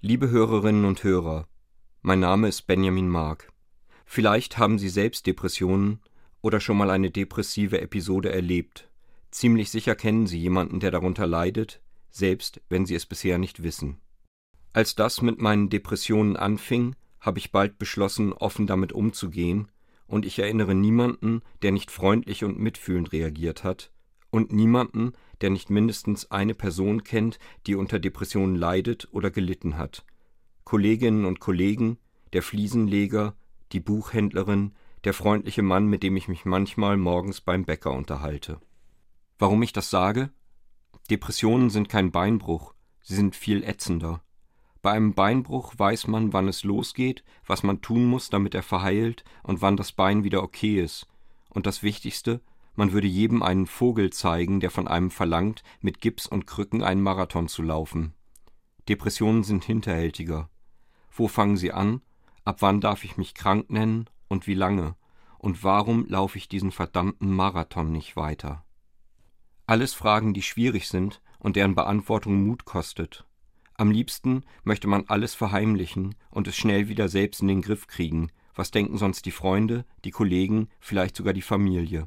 Liebe Hörerinnen und Hörer, mein Name ist Benjamin Mark. Vielleicht haben Sie selbst Depressionen oder schon mal eine depressive Episode erlebt. Ziemlich sicher kennen Sie jemanden, der darunter leidet, selbst wenn Sie es bisher nicht wissen. Als das mit meinen Depressionen anfing, habe ich bald beschlossen, offen damit umzugehen, und ich erinnere niemanden, der nicht freundlich und mitfühlend reagiert hat, und niemanden, der nicht mindestens eine Person kennt, die unter Depressionen leidet oder gelitten hat. Kolleginnen und Kollegen, der Fliesenleger, die Buchhändlerin, der freundliche Mann, mit dem ich mich manchmal morgens beim Bäcker unterhalte. Warum ich das sage? Depressionen sind kein Beinbruch, sie sind viel ätzender. Bei einem Beinbruch weiß man, wann es losgeht, was man tun muss, damit er verheilt und wann das Bein wieder okay ist. Und das Wichtigste, man würde jedem einen Vogel zeigen, der von einem verlangt, mit Gips und Krücken einen Marathon zu laufen. Depressionen sind hinterhältiger. Wo fangen sie an? Ab wann darf ich mich krank nennen und wie lange? Und warum laufe ich diesen verdammten Marathon nicht weiter? Alles Fragen, die schwierig sind und deren Beantwortung Mut kostet. Am liebsten möchte man alles verheimlichen und es schnell wieder selbst in den Griff kriegen. Was denken sonst die Freunde, die Kollegen, vielleicht sogar die Familie?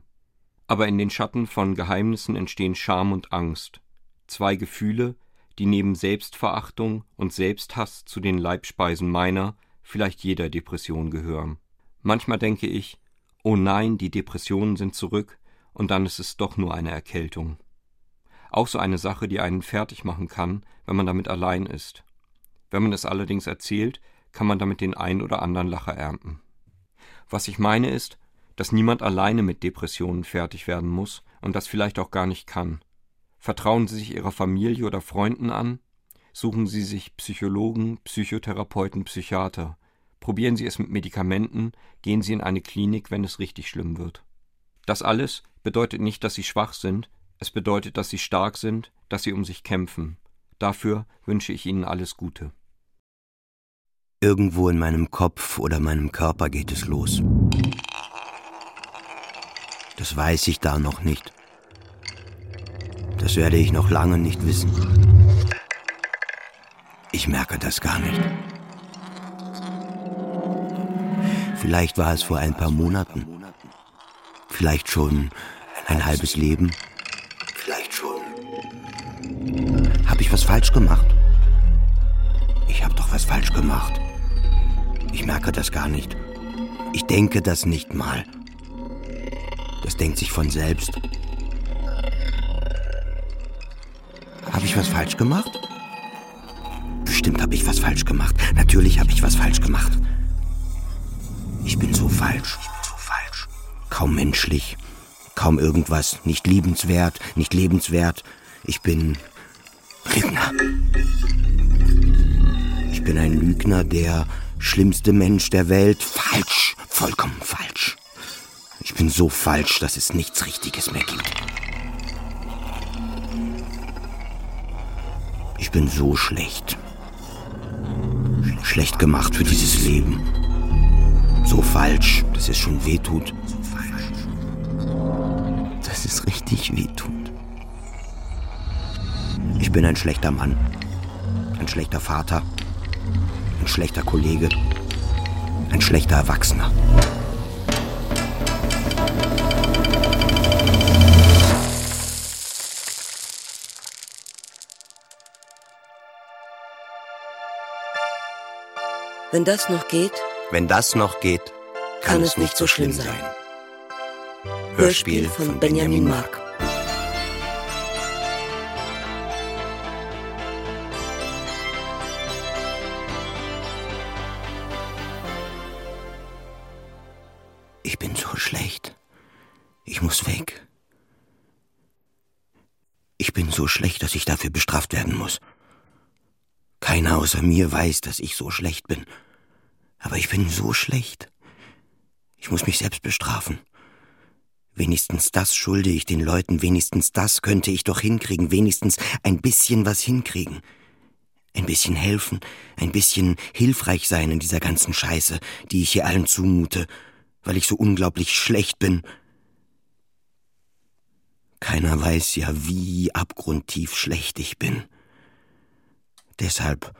Aber in den Schatten von Geheimnissen entstehen Scham und Angst. Zwei Gefühle, die neben Selbstverachtung und Selbsthass zu den Leibspeisen meiner, vielleicht jeder Depression gehören. Manchmal denke ich, oh nein, die Depressionen sind zurück, und dann ist es doch nur eine Erkältung. Auch so eine Sache, die einen fertig machen kann, wenn man damit allein ist. Wenn man es allerdings erzählt, kann man damit den ein oder anderen Lacher ernten. Was ich meine ist, dass niemand alleine mit Depressionen fertig werden muss und das vielleicht auch gar nicht kann. Vertrauen Sie sich Ihrer Familie oder Freunden an? Suchen Sie sich Psychologen, Psychotherapeuten, Psychiater. Probieren Sie es mit Medikamenten, gehen Sie in eine Klinik, wenn es richtig schlimm wird. Das alles bedeutet nicht, dass Sie schwach sind, es bedeutet, dass Sie stark sind, dass Sie um sich kämpfen. Dafür wünsche ich Ihnen alles Gute. Irgendwo in meinem Kopf oder meinem Körper geht es los. Das weiß ich da noch nicht. Das werde ich noch lange nicht wissen. Ich merke das gar nicht. Vielleicht war es vor ein paar Monaten. Vielleicht schon ein halbes Leben. Vielleicht schon. Habe ich was falsch gemacht? Ich habe doch was falsch gemacht. Ich merke das gar nicht. Ich denke das nicht mal. Das denkt sich von selbst. Habe ich was falsch gemacht? Bestimmt habe ich was falsch gemacht. Natürlich habe ich was falsch gemacht. Ich bin so falsch. Kaum menschlich. Kaum irgendwas. Nicht liebenswert, nicht lebenswert. Ich bin Lügner. Ich bin ein Lügner, der schlimmste Mensch der Welt. Falsch. Vollkommen falsch. Ich bin so falsch, dass es nichts Richtiges mehr gibt. Ich bin so schlecht. Schlecht gemacht für dieses Leben. So falsch, dass es schon weh tut. Dass es richtig weh tut. Ich bin ein schlechter Mann. Ein schlechter Vater. Ein schlechter Kollege. Ein schlechter Erwachsener. Wenn das noch geht, Wenn das noch geht, kann, es nicht so schlimm sein. Hörspiel von Benjamin Mark. Ich bin so schlecht. Ich muss weg. Ich bin so schlecht, dass ich dafür bestraft werden muss. Keiner außer mir weiß, dass ich so schlecht bin. Aber ich bin so schlecht. Ich muss mich selbst bestrafen. Wenigstens das schulde ich den Leuten, wenigstens das könnte ich doch hinkriegen, wenigstens ein bisschen was hinkriegen. Ein bisschen helfen, ein bisschen hilfreich sein in dieser ganzen Scheiße, die ich hier allen zumute, weil ich so unglaublich schlecht bin. Keiner weiß ja, wie abgrundtief schlecht ich bin. Deshalb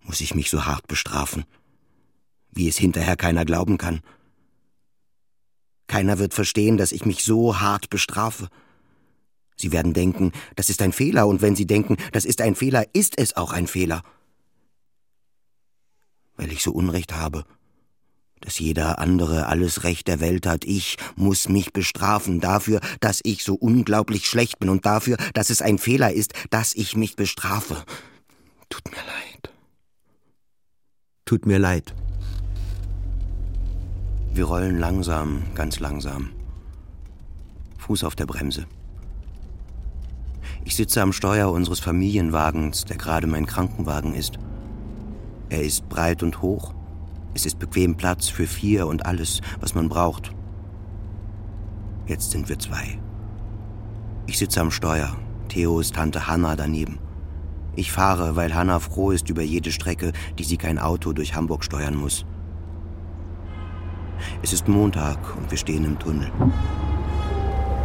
Muss ich mich so hart bestrafen, wie es hinterher keiner glauben kann? Keiner wird verstehen, dass ich mich so hart bestrafe. Sie werden denken, das ist ein Fehler, und wenn Sie denken, das ist ein Fehler, ist es auch ein Fehler. Weil ich so Unrecht habe, dass jeder andere alles Recht der Welt hat, ich muss mich bestrafen dafür, dass ich so unglaublich schlecht bin und dafür, dass es ein Fehler ist, dass ich mich bestrafe. Tut mir leid. Tut mir leid. Wir rollen langsam, ganz langsam. Fuß auf der Bremse. Ich sitze am Steuer unseres Familienwagens, der gerade mein Krankenwagen ist. Er ist breit und hoch. Es ist bequem Platz für vier und alles, was man braucht. Jetzt sind wir zwei. Ich sitze am Steuer. Theo ist Tante Hanna daneben. Ich fahre, weil Hanna froh ist über jede Strecke, die sie kein Auto durch Hamburg steuern muss. Es ist Montag und wir stehen im Tunnel.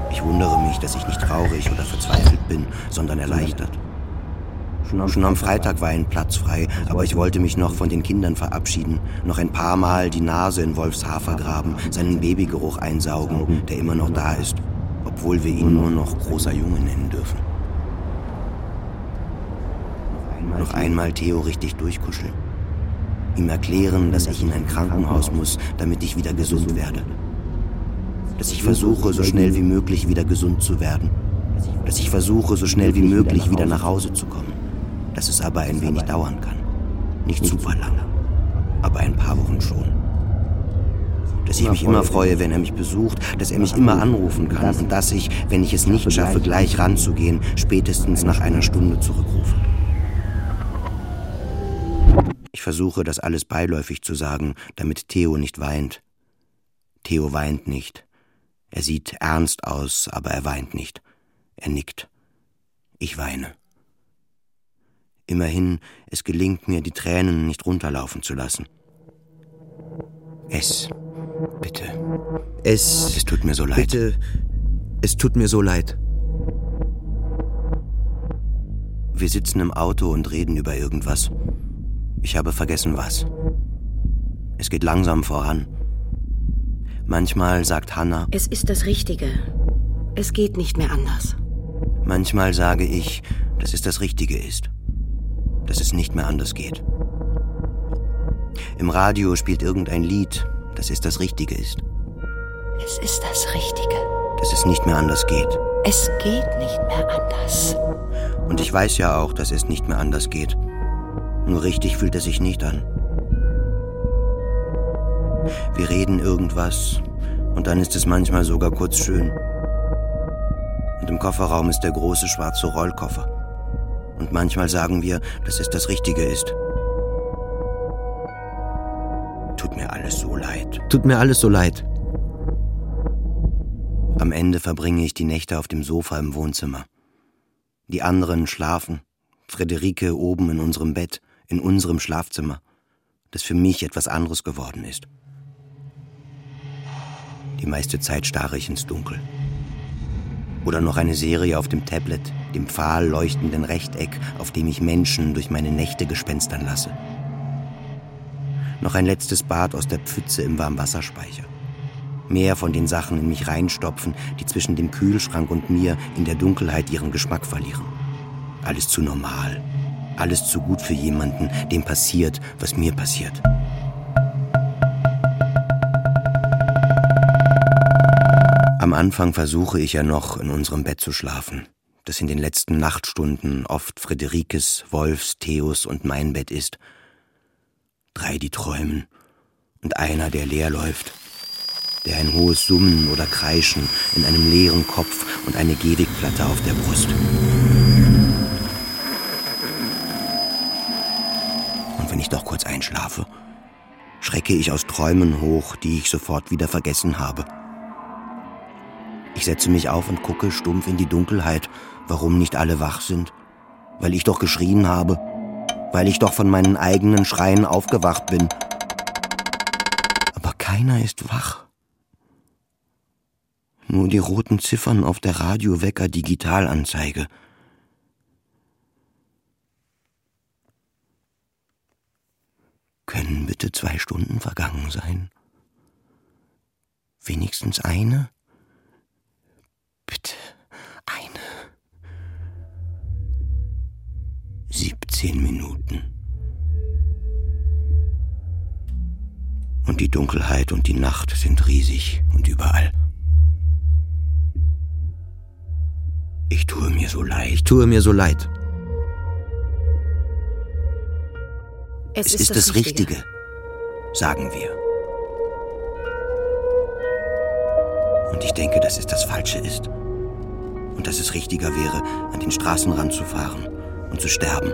Ich wundere mich, dass ich nicht traurig oder verzweifelt bin, sondern erleichtert. Schon am Freitag war ein Platz frei, aber ich wollte mich noch von den Kindern verabschieden, noch ein paar Mal die Nase in Wolfshafer graben, seinen Babygeruch einsaugen, der immer noch da ist, obwohl wir ihn nur noch großer Junge nennen dürfen. Noch einmal Theo richtig durchkuscheln. Ihm erklären, dass ich in ein Krankenhaus muss, damit ich wieder gesund werde dass ich versuche, so schnell wie möglich wieder gesund zu werden. Dass ich versuche, so schnell wie möglich wieder nach Hause zu kommen. Dass es aber ein wenig dauern kann. Nicht super lange, aber ein paar Wochen schon. Dass ich mich immer freue, wenn er mich besucht, dass er mich immer anrufen kann und dass ich, wenn ich es nicht schaffe, gleich ranzugehen, spätestens nach einer Stunde zurückrufe. Ich versuche, das alles beiläufig zu sagen, damit Theo nicht weint. Theo weint nicht. Er sieht ernst aus, aber er weint nicht. Er nickt. Ich weine. Immerhin, es gelingt mir, die Tränen nicht runterlaufen zu lassen. Es, bitte. Es, es tut mir so leid. Bitte, es tut mir so leid. Wir sitzen im Auto und reden über irgendwas. Ich habe vergessen was. Es geht langsam voran. Manchmal sagt Hannah, es ist das Richtige. Es geht nicht mehr anders. Manchmal sage ich, dass es das Richtige ist. Dass es nicht mehr anders geht. Im Radio spielt irgendein Lied, dass es das Richtige ist. Es ist das Richtige. Dass es nicht mehr anders geht. Es geht nicht mehr anders. Und ich weiß ja auch, dass es nicht mehr anders geht. Nur richtig fühlt es sich nicht an. Wir reden irgendwas und dann ist es manchmal sogar kurz schön. Und im Kofferraum ist der große schwarze Rollkoffer. Und manchmal sagen wir, dass es das Richtige ist. Tut mir alles so leid. Tut mir alles so leid. Am Ende verbringe ich die Nächte auf dem Sofa im Wohnzimmer. Die anderen schlafen. Friederike oben in unserem Bett, in unserem Schlafzimmer, das für mich etwas anderes geworden ist. Die meiste Zeit starre ich ins Dunkel. Oder noch eine Serie auf dem Tablet, dem fahl leuchtenden Rechteck, auf dem ich Menschen durch meine Nächte gespenstern lasse. Noch ein letztes Bad aus der Pfütze im Warmwasserspeicher. Mehr von den Sachen in mich reinstopfen, die zwischen dem Kühlschrank und mir in der Dunkelheit ihren Geschmack verlieren. Alles zu normal. Alles zu gut für jemanden, dem passiert, was mir passiert. Am Anfang versuche ich ja noch, in unserem Bett zu schlafen, das in den letzten Nachtstunden oft Friederikes, Wolfs, Theos und mein Bett ist. Drei, die träumen, und einer, der leer läuft, der ein hohes Summen oder Kreischen in einem leeren Kopf und eine Gehwegplatte auf der Brust. Wenn ich doch kurz einschlafe, schrecke ich aus Träumen hoch, die ich sofort wieder vergessen habe. Ich setze mich auf und gucke stumpf in die Dunkelheit, warum nicht alle wach sind. Weil ich doch geschrien habe. Weil ich doch von meinen eigenen Schreien aufgewacht bin. Aber keiner ist wach. Nur die roten Ziffern auf der Radiowecker Können bitte zwei Stunden vergangen sein? Wenigstens eine? Bitte eine. 17 Minuten. Und die Dunkelheit und die Nacht sind riesig und überall. Ich tue mir so leid, ich tue mir so leid. Es, Es ist, ist das, das Richtige. Richtige, sagen wir. Und ich denke, dass es das Falsche ist. Und dass es richtiger wäre, an den Straßenrand zu fahren und zu sterben.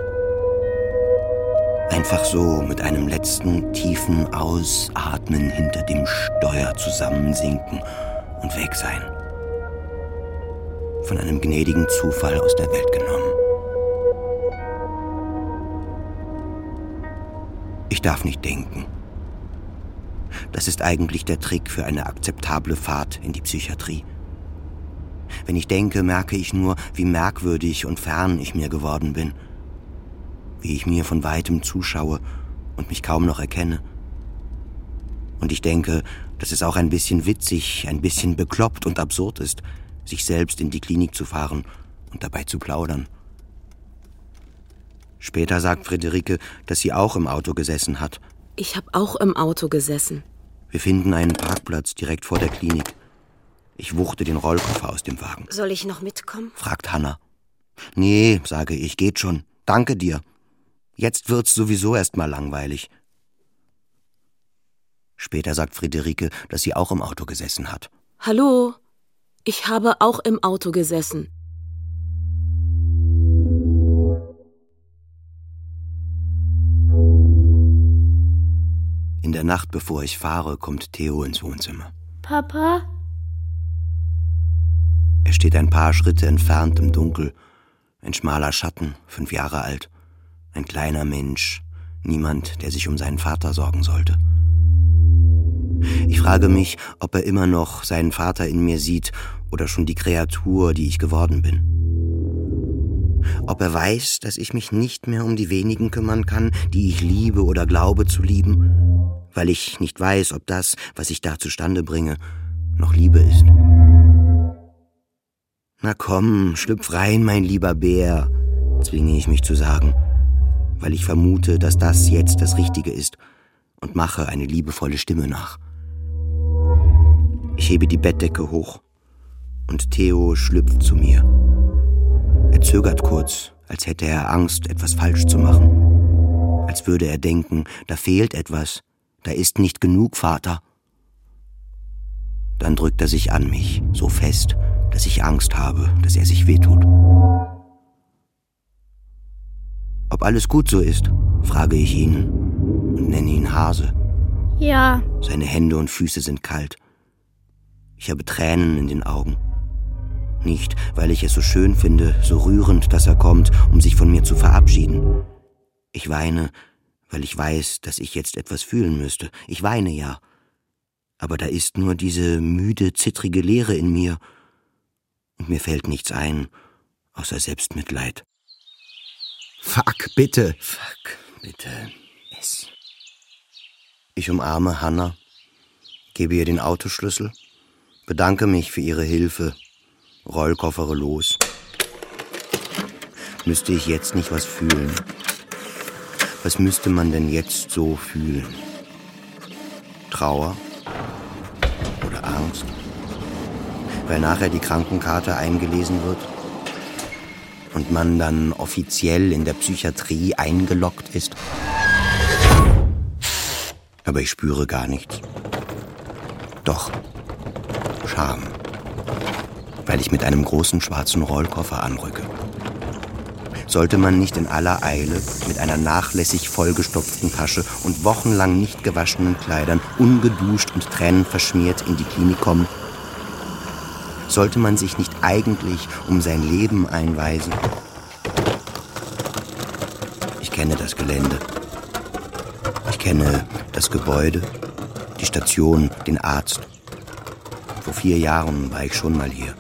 Einfach so mit einem letzten tiefen Ausatmen hinter dem Steuer zusammensinken und weg sein. Von einem gnädigen Zufall aus der Welt genommen. Ich darf nicht denken. Das ist eigentlich der Trick für eine akzeptable Fahrt in die Psychiatrie. Wenn ich denke, merke ich nur, wie merkwürdig und fern ich mir geworden bin. Wie ich mir von weitem zuschaue und mich kaum noch erkenne. Und ich denke, dass es auch ein bisschen witzig, ein bisschen bekloppt und absurd ist, sich selbst in die Klinik zu fahren und dabei zu plaudern. Später sagt Friederike, dass sie auch im Auto gesessen hat. Ich habe auch im Auto gesessen. Wir finden einen Parkplatz direkt vor der Klinik. Ich wuchte den Rollkoffer aus dem Wagen. Soll ich noch mitkommen? fragt Hanna. Nee, sage ich, geht schon. Danke dir. Jetzt wird's sowieso erst mal langweilig. Später sagt Friederike, dass sie auch im Auto gesessen hat. Hallo? Ich habe auch im Auto gesessen. In der Nacht, bevor ich fahre, kommt Theo ins Wohnzimmer. Papa? Er steht ein paar Schritte entfernt im Dunkel. Ein schmaler Schatten, fünf Jahre alt. Ein kleiner Mensch. Niemand, der sich um seinen Vater sorgen sollte. Ich frage mich, ob er immer noch seinen Vater in mir sieht oder schon die Kreatur, die ich geworden bin. Ob er weiß, dass ich mich nicht mehr um die wenigen kümmern kann, die ich liebe oder glaube zu lieben, weil ich nicht weiß, ob das, was ich da zustande bringe, noch Liebe ist. Na komm, schlüpf rein, mein lieber Bär, zwinge ich mich zu sagen, weil ich vermute, dass das jetzt das Richtige ist und mache eine liebevolle Stimme nach. Ich hebe die Bettdecke hoch und Theo schlüpft zu mir. Er zögert kurz, als hätte er Angst, etwas falsch zu machen. Als würde er denken, da fehlt etwas, da ist nicht genug, Vater. Dann drückt er sich an mich, so fest, dass ich Angst habe, dass er sich wehtut. Ob alles gut so ist, frage ich ihn und nenne ihn Hase. Ja. Seine Hände und Füße sind kalt. Ich habe Tränen in den Augen. Nicht, weil ich es so schön finde, so rührend, dass er kommt, um sich von mir zu verabschieden. Ich weine, weil ich weiß, dass ich jetzt etwas fühlen müsste. Ich weine ja. Aber da ist nur diese müde, zittrige Leere in mir. Und mir fällt nichts ein, außer Selbstmitleid. Fuck, bitte. Fuck, bitte. Es. Ich umarme Hannah, gebe ihr den Autoschlüssel, bedanke mich für ihre Hilfe, Rollkoffere los. Müsste ich jetzt nicht was fühlen? Was müsste man denn jetzt so fühlen? Trauer? Oder Angst? Weil nachher die Krankenkarte eingelesen wird? Und man dann offiziell in der Psychiatrie eingeloggt ist? Aber ich spüre gar nichts. Doch. Scham weil ich mit einem großen schwarzen Rollkoffer anrücke. Sollte man nicht in aller Eile mit einer nachlässig vollgestopften Tasche und wochenlang nicht gewaschenen Kleidern, ungeduscht und tränenverschmiert in die Klinik kommen? Sollte man sich nicht eigentlich um sein Leben einweisen? Ich kenne das Gelände. Ich kenne das Gebäude, die Station, den Arzt. Vor vier Jahren war ich schon mal hier.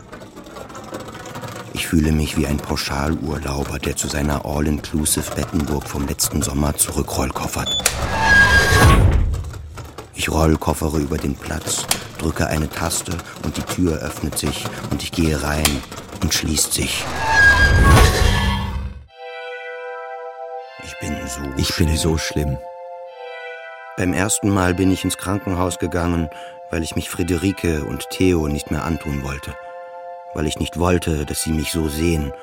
Ich fühle mich wie ein Pauschalurlauber, der zu seiner All-Inclusive Bettenburg vom letzten Sommer zurückrollkoffert. Rollkoffere über den Platz, drücke eine Taste und die Tür öffnet sich und ich gehe rein und schließt sich. Ich bin so Ich bin so schlimm. Beim ersten Mal bin ich ins Krankenhaus gegangen, weil ich mich Friederike und Theo nicht mehr antun wollte. Weil ich nicht wollte, dass sie mich so sehen.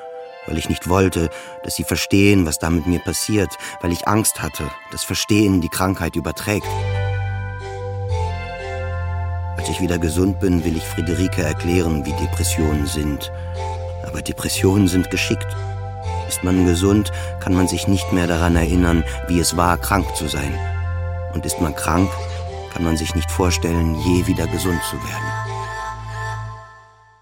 Weil ich nicht wollte, dass sie verstehen, was da mit mir passiert. Weil ich Angst hatte, dass Verstehen die Krankheit überträgt. Als ich wieder gesund bin, will ich Friederike erklären, wie Depressionen sind. Aber Depressionen sind geschickt. Ist man gesund, kann man sich nicht mehr daran erinnern, wie es war, krank zu sein. Und ist man krank, kann man sich nicht vorstellen, je wieder gesund zu werden.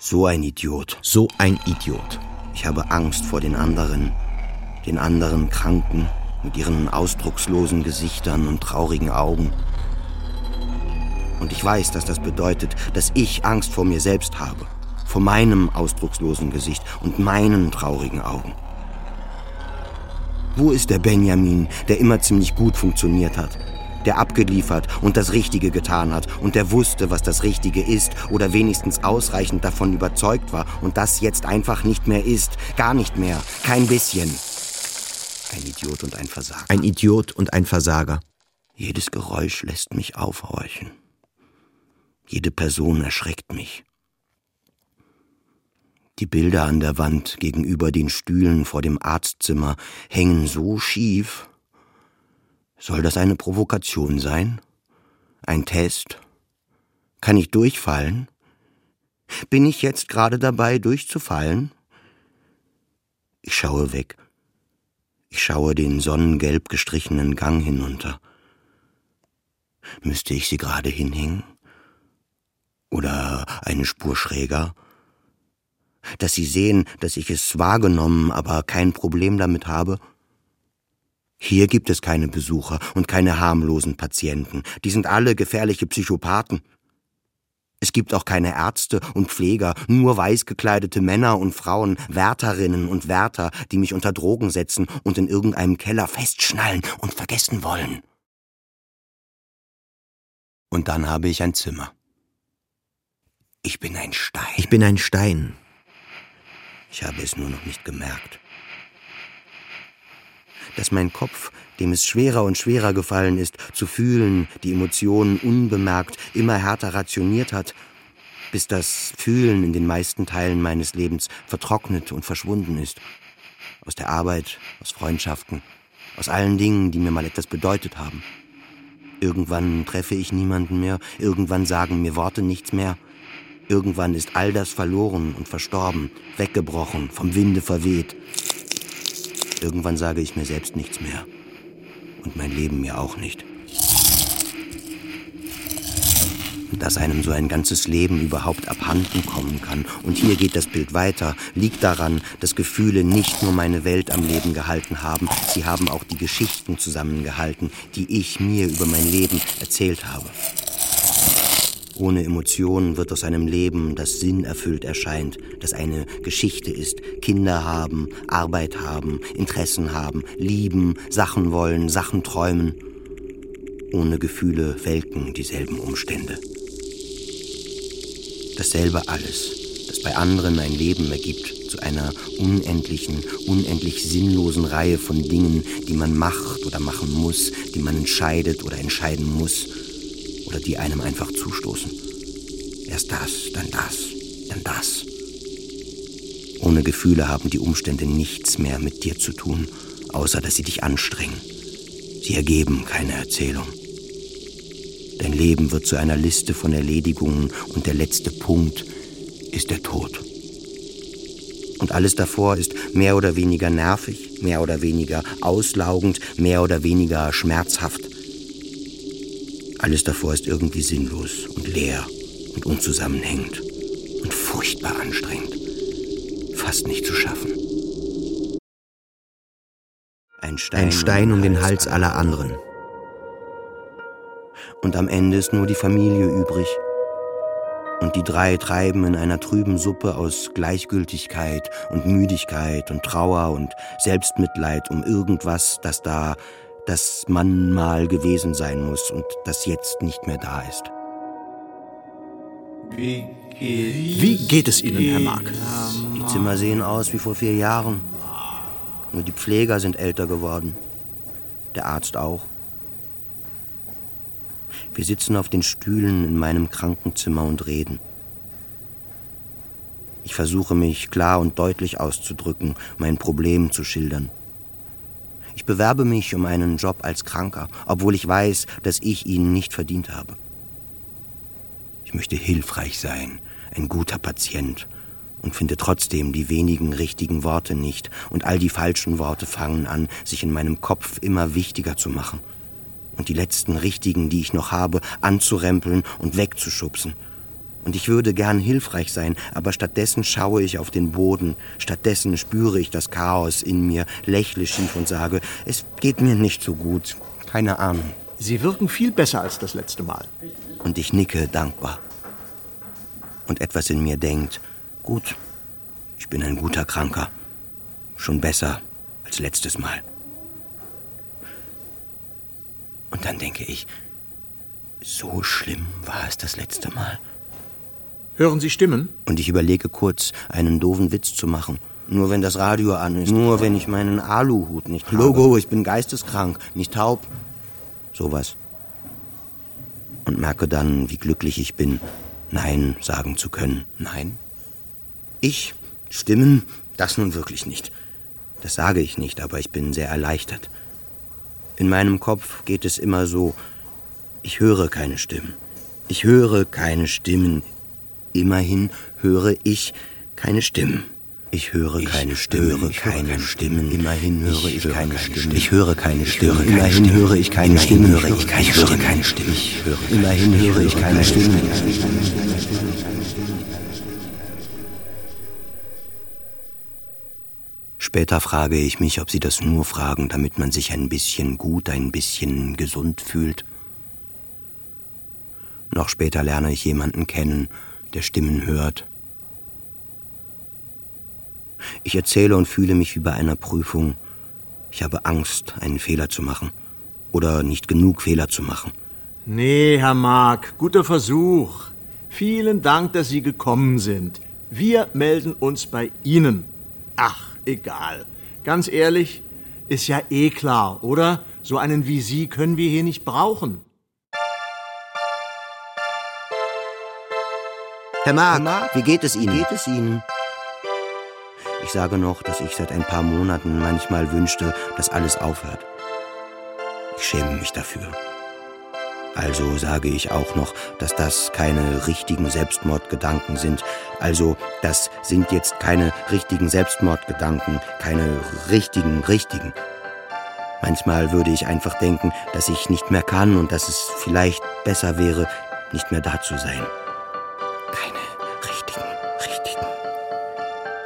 So ein Idiot. So ein Idiot. Ich habe Angst vor den anderen, den anderen Kranken mit ihren ausdruckslosen Gesichtern und traurigen Augen. Und ich weiß, dass das bedeutet, dass ich Angst vor mir selbst habe, vor meinem ausdruckslosen Gesicht und meinen traurigen Augen. Wo ist der Benjamin, der immer ziemlich gut funktioniert hat, der abgeliefert und das Richtige getan hat und der wusste, was das Richtige ist oder wenigstens ausreichend davon überzeugt war und das jetzt einfach nicht mehr ist, gar nicht mehr, kein bisschen. Ein Idiot und ein Versager. Ein Idiot und ein Versager. Jedes Geräusch lässt mich aufhorchen. Jede Person erschreckt mich. Die Bilder an der Wand gegenüber den Stühlen vor dem Arztzimmer hängen so schief, soll das eine Provokation sein? Ein Test? Kann ich durchfallen? Bin ich jetzt gerade dabei, durchzufallen? Ich schaue weg. Ich schaue den sonnengelb gestrichenen Gang hinunter. Müsste ich sie gerade hinhängen? Oder eine Spur schräger? Dass Sie sehen, dass ich es wahrgenommen, aber kein Problem damit habe? Hier gibt es keine Besucher und keine harmlosen Patienten. Die sind alle gefährliche Psychopathen. Es gibt auch keine Ärzte und Pfleger, nur weiß gekleidete Männer und Frauen, Wärterinnen und Wärter, die mich unter Drogen setzen und in irgendeinem Keller festschnallen und vergessen wollen. Und dann habe ich ein Zimmer. Ich bin ein Stein. Ich bin ein Stein. Ich habe es nur noch nicht gemerkt dass mein Kopf, dem es schwerer und schwerer gefallen ist, zu fühlen, die Emotionen unbemerkt immer härter rationiert hat, bis das Fühlen in den meisten Teilen meines Lebens vertrocknet und verschwunden ist. Aus der Arbeit, aus Freundschaften, aus allen Dingen, die mir mal etwas bedeutet haben. Irgendwann treffe ich niemanden mehr, irgendwann sagen mir Worte nichts mehr. Irgendwann ist all das verloren und verstorben, weggebrochen, vom Winde verweht. Irgendwann sage ich mir selbst nichts mehr. Und mein Leben mir auch nicht. Dass einem so ein ganzes Leben überhaupt abhanden kommen kann. Und hier geht das Bild weiter, liegt daran, dass Gefühle nicht nur meine Welt am Leben gehalten haben, sie haben auch die Geschichten zusammengehalten, die ich mir über mein Leben erzählt habe. Ohne Emotionen wird aus einem Leben, das sinnerfüllt erscheint, das eine Geschichte ist, Kinder haben, Arbeit haben, Interessen haben, lieben, Sachen wollen, Sachen träumen. Ohne Gefühle welken dieselben Umstände. Dasselbe alles, das bei anderen ein Leben ergibt, zu einer unendlichen, unendlich sinnlosen Reihe von Dingen, die man macht oder machen muss, die man entscheidet oder entscheiden muss oder die einem einfach zustoßen. Erst das, dann das, dann das. Ohne Gefühle haben die Umstände nichts mehr mit dir zu tun, außer dass sie dich anstrengen. Sie ergeben keine Erzählung. Dein Leben wird zu einer Liste von Erledigungen und der letzte Punkt ist der Tod. Und alles davor ist mehr oder weniger nervig, mehr oder weniger auslaugend, mehr oder weniger schmerzhaft. Alles davor ist irgendwie sinnlos und leer und unzusammenhängend und furchtbar anstrengend. Fast nicht zu schaffen. Ein Stein, Ein Stein um den Hals aller anderen. Und am Ende ist nur die Familie übrig. Und die drei treiben in einer trüben Suppe aus Gleichgültigkeit und Müdigkeit und Trauer und Selbstmitleid um irgendwas, das da dass man mal gewesen sein muss und das jetzt nicht mehr da ist. Wie geht es Ihnen, Herr Mark? Die Zimmer sehen aus wie vor vier Jahren. Nur die Pfleger sind älter geworden. Der Arzt auch. Wir sitzen auf den Stühlen in meinem Krankenzimmer und reden. Ich versuche mich klar und deutlich auszudrücken, mein Problem zu schildern. Ich bewerbe mich um einen Job als Kranker, obwohl ich weiß, dass ich ihn nicht verdient habe. Ich möchte hilfreich sein, ein guter Patient und finde trotzdem die wenigen richtigen Worte nicht, und all die falschen Worte fangen an, sich in meinem Kopf immer wichtiger zu machen und die letzten richtigen, die ich noch habe, anzurempeln und wegzuschubsen. Und ich würde gern hilfreich sein, aber stattdessen schaue ich auf den Boden, stattdessen spüre ich das Chaos in mir, lächle schief und sage, es geht mir nicht so gut, keine Ahnung. Sie wirken viel besser als das letzte Mal. Und ich nicke dankbar. Und etwas in mir denkt, gut, ich bin ein guter Kranker, schon besser als letztes Mal. Und dann denke ich, so schlimm war es das letzte Mal. Hören Sie Stimmen? Und ich überlege kurz, einen doofen Witz zu machen. Nur wenn das Radio an ist. Nur wenn ich meinen Aluhut nicht habe. Logo, ich bin geisteskrank, nicht taub. Sowas. Und merke dann, wie glücklich ich bin, Nein sagen zu können. Nein? Ich? Stimmen? Das nun wirklich nicht. Das sage ich nicht, aber ich bin sehr erleichtert. In meinem Kopf geht es immer so, ich höre keine Stimmen. Ich höre keine Stimmen. Immerhin höre ich keine Stimmen. Ich höre keine Stimmen, höre keine Stimmen. Immerhin höre ich keine Stimmen. Ich höre keine Stimmen. Immerhin höre ich keine Stimmen. Höre ich höre keine Stimmen. Immerhin höre ich keine Stimmen. Später frage ich mich, ob sie das nur fragen, damit man sich ein bisschen gut, ein bisschen gesund fühlt. Noch später lerne ich jemanden kennen, der Stimmen hört. Ich erzähle und fühle mich wie bei einer Prüfung. Ich habe Angst, einen Fehler zu machen. Oder nicht genug Fehler zu machen. Nee, Herr Mark, guter Versuch. Vielen Dank, dass Sie gekommen sind. Wir melden uns bei Ihnen. Ach, egal. Ganz ehrlich, ist ja eh klar, oder? So einen wie Sie können wir hier nicht brauchen. Herr Mark, wie geht es Ihnen? Geht es Ihnen? Ich sage noch, dass ich seit ein paar Monaten manchmal wünschte, dass alles aufhört. Ich schäme mich dafür. Also sage ich auch noch, dass das keine richtigen Selbstmordgedanken sind. Also das sind jetzt keine richtigen Selbstmordgedanken, keine richtigen, richtigen. Manchmal würde ich einfach denken, dass ich nicht mehr kann und dass es vielleicht besser wäre, nicht mehr da zu sein.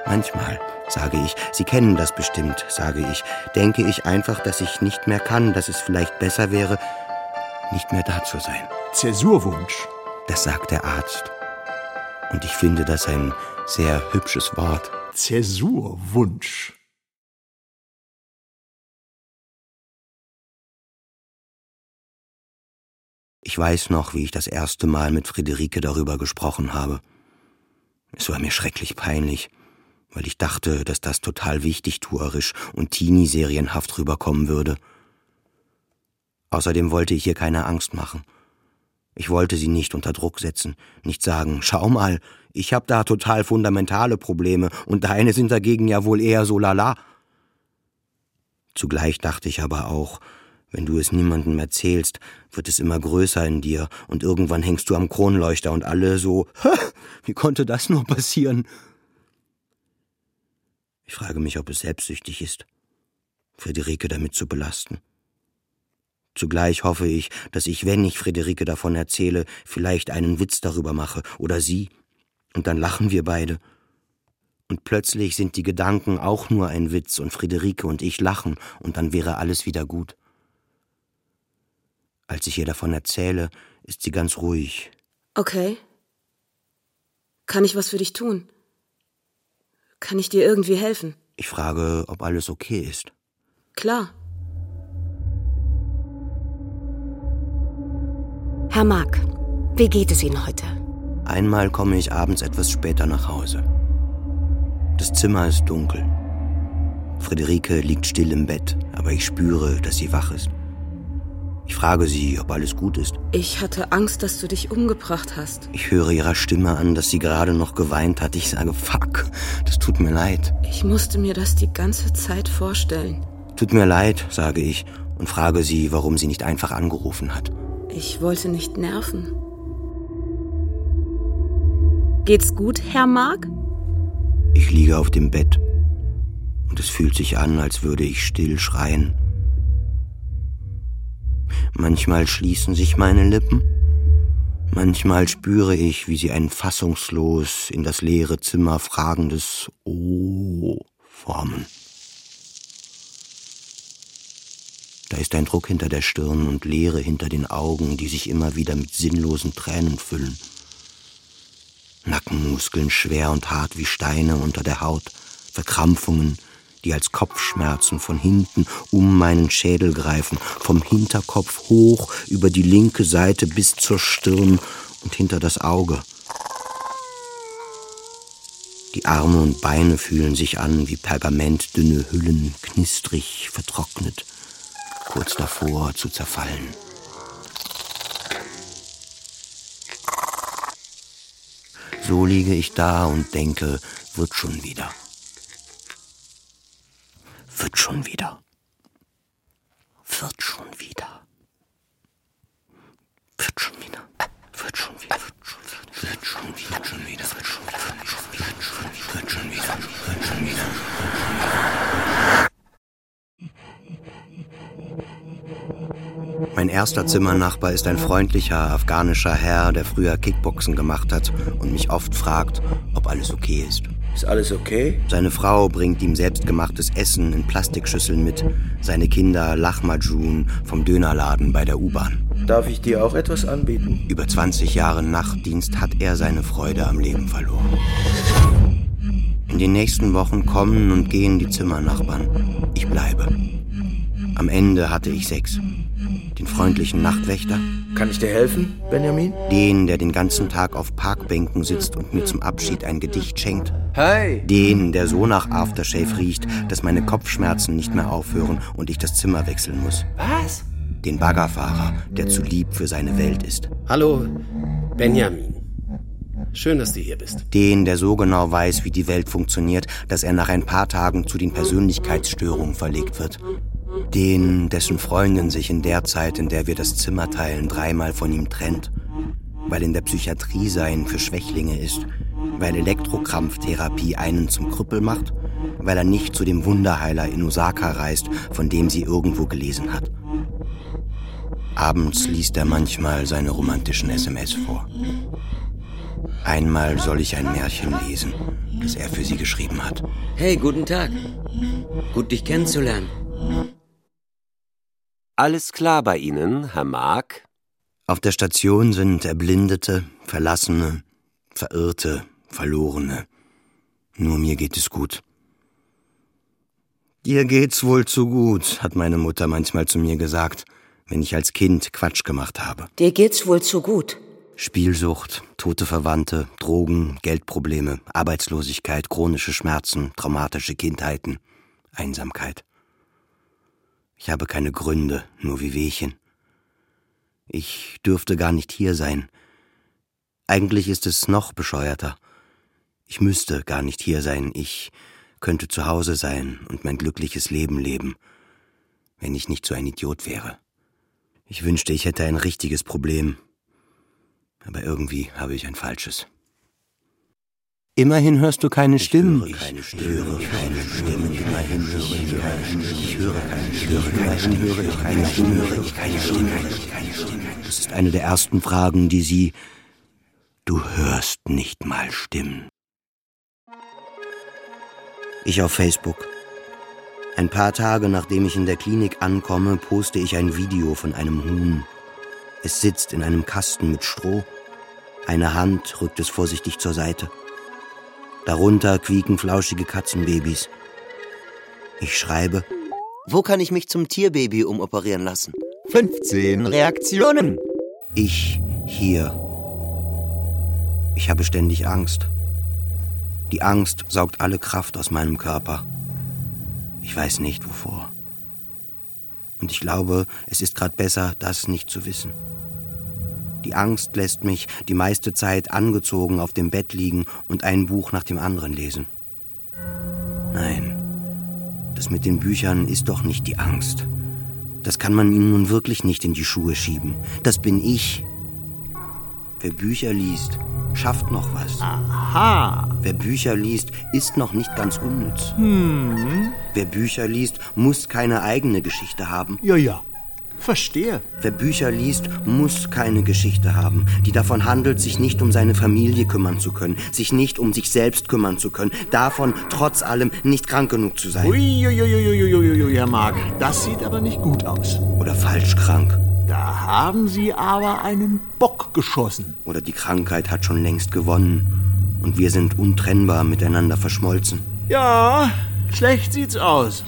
Manchmal, sage ich, Sie kennen das bestimmt, sage ich, denke ich einfach, dass ich nicht mehr kann, dass es vielleicht besser wäre, nicht mehr da zu sein. Zäsurwunsch. Das sagt der Arzt. Und ich finde das ein sehr hübsches Wort. Zäsurwunsch. Ich weiß noch, wie ich das erste Mal mit Friederike darüber gesprochen habe. Es war mir schrecklich peinlich, weil ich dachte, dass das total wichtigtuerisch und teenie-serienhaft rüberkommen würde. Außerdem wollte ich ihr keine Angst machen. Ich wollte sie nicht unter Druck setzen, nicht sagen, schau mal, ich hab da total fundamentale Probleme und deine sind dagegen ja wohl eher so lala. Zugleich dachte ich aber auch, wenn du es niemandem erzählst, wird es immer größer in dir und irgendwann hängst du am Kronleuchter und alle so, wie konnte das nur passieren? Ich frage mich, ob es selbstsüchtig ist, Friederike damit zu belasten. Zugleich hoffe ich, dass ich, wenn ich Friederike davon erzähle, vielleicht einen Witz darüber mache oder sie, und dann lachen wir beide. Und plötzlich sind die Gedanken auch nur ein Witz und Friederike und ich lachen, und dann wäre alles wieder gut. Als ich ihr davon erzähle, ist sie ganz ruhig. Okay. Kann ich was für dich tun? Kann ich dir irgendwie helfen? Ich frage, ob alles okay ist. Klar. Herr Mark, wie geht es Ihnen heute? Einmal komme ich abends etwas später nach Hause. Das Zimmer ist dunkel. Friederike liegt still im Bett, aber ich spüre, dass sie wach ist. Ich frage sie, ob alles gut ist. Ich hatte Angst, dass du dich umgebracht hast. Ich höre ihrer Stimme an, dass sie gerade noch geweint hat. Ich sage, fuck, das tut mir leid. Ich musste mir das die ganze Zeit vorstellen. Tut mir leid, sage ich und frage sie, warum sie nicht einfach angerufen hat. Ich wollte nicht nerven. Geht's gut, Herr Mark? Ich liege auf dem Bett und es fühlt sich an, als würde ich still schreien. Manchmal schließen sich meine Lippen, manchmal spüre ich, wie sie ein fassungslos in das leere Zimmer fragendes Oh formen. Da ist ein Druck hinter der Stirn und Leere hinter den Augen, die sich immer wieder mit sinnlosen Tränen füllen. Nackenmuskeln schwer und hart wie Steine unter der Haut, Verkrampfungen, die als Kopfschmerzen von hinten um meinen Schädel greifen, vom Hinterkopf hoch über die linke Seite bis zur Stirn und hinter das Auge. Die Arme und Beine fühlen sich an wie pergamentdünne Hüllen, knistrig, vertrocknet, kurz davor zu zerfallen. So liege ich da und denke, wird schon wieder. Wird schon wieder. Wird schon wieder. Wird schon wieder. Wird schon wieder. Wird schon wieder. Wird schon wieder. Wird schon wieder. Wird schon wieder. Wird schon wieder. Mein erster Zimmernachbar ist ein freundlicher afghanischer Herr, der früher Kickboxen gemacht hat und mich oft fragt, ob alles okay ist. Ist alles okay? Seine Frau bringt ihm selbstgemachtes Essen in Plastikschüsseln mit, seine Kinder Lachmajun vom Dönerladen bei der U-Bahn. Darf ich dir auch etwas anbieten? Über 20 Jahre Nachtdienst hat er seine Freude am Leben verloren. In den nächsten Wochen kommen und gehen die Zimmernachbarn. Ich bleibe. Am Ende hatte ich sechs. Den freundlichen Nachtwächter, Kann ich dir helfen, Benjamin? den, der den ganzen Tag auf Parkbänken sitzt und mir zum Abschied ein Gedicht schenkt, Hi! den, der so nach Aftershave riecht, dass meine Kopfschmerzen nicht mehr aufhören und ich das Zimmer wechseln muss. Was? Den Baggerfahrer, der zu lieb für seine Welt ist. Hallo, Benjamin. Schön, dass du hier bist. Den, der so genau weiß, wie die Welt funktioniert, dass er nach ein paar Tagen zu den Persönlichkeitsstörungen verlegt wird. Den, dessen Freundin sich in der Zeit, in der wir das Zimmer teilen, dreimal von ihm trennt. Weil in der Psychiatrie sein für Schwächlinge ist. Weil Elektrokrampftherapie einen zum Krüppel macht. Weil er nicht zu dem Wunderheiler in Osaka reist, von dem sie irgendwo gelesen hat. Abends liest er manchmal seine romantischen SMS vor. Einmal soll ich ein Märchen lesen, das er für sie geschrieben hat. Hey, guten Tag. Gut, dich kennenzulernen. Alles klar bei Ihnen, Herr Mark? Auf der Station sind Erblindete, Verlassene, Verirrte, Verlorene. Nur mir geht es gut. Dir geht's wohl zu gut, hat meine Mutter manchmal zu mir gesagt, wenn ich als Kind Quatsch gemacht habe. Dir geht's wohl zu gut. Spielsucht, tote Verwandte, Drogen, Geldprobleme, Arbeitslosigkeit, chronische Schmerzen, traumatische Kindheiten, Einsamkeit. Ich habe keine Gründe, nur Wehwehchen. Ich dürfte gar nicht hier sein. Eigentlich ist es noch bescheuerter. Ich müsste gar nicht hier sein. Ich könnte zu Hause sein und mein glückliches Leben leben, wenn ich nicht so ein Idiot wäre. Ich wünschte, ich hätte ein richtiges Problem, aber irgendwie habe ich ein falsches. Immerhin hörst du keine Stimmen. Ich höre keine Stimmen. Immerhin höre ich keine Stimmen. Ich höre keine Stimmen. Immerhin höre ich keine Stimmen. Höre ich keine Stimmen. Das ist eine der ersten Fragen, die sie. Du hörst nicht mal Stimmen. Ich auf Facebook. Ein paar Tage nachdem ich in der Klinik ankomme, poste ich ein Video von einem Huhn. Es sitzt in einem Kasten mit Stroh. Eine Hand rückt es vorsichtig zur Seite. Darunter quieken flauschige Katzenbabys. Ich schreibe, Wo kann ich mich zum Tierbaby umoperieren lassen? 15 Reaktionen. Ich hier. Ich habe ständig Angst. Die Angst saugt alle Kraft aus meinem Körper. Ich weiß nicht wovor. Und ich glaube, es ist gerade besser, das nicht zu wissen. Die Angst lässt mich die meiste Zeit angezogen auf dem Bett liegen und ein Buch nach dem anderen lesen. Nein, das mit den Büchern ist doch nicht die Angst. Das kann man ihnen nun wirklich nicht in die Schuhe schieben. Das bin ich. Wer Bücher liest, schafft noch was. Aha. Wer Bücher liest, ist noch nicht ganz unnütz. Hm. Wer Bücher liest, muss keine eigene Geschichte haben. Ja, ja. Verstehe. Wer Bücher liest, muss keine Geschichte haben, die davon handelt, sich nicht um seine Familie kümmern zu können, sich nicht um sich selbst kümmern zu können, davon trotz allem nicht krank genug zu sein. Uiuiuiuiuiui, Herr Mark, das sieht aber nicht gut aus. Oder falsch krank. Da haben Sie aber einen Bock geschossen. Oder die Krankheit hat schon längst gewonnen und wir sind untrennbar miteinander verschmolzen. Ja, schlecht sieht's aus.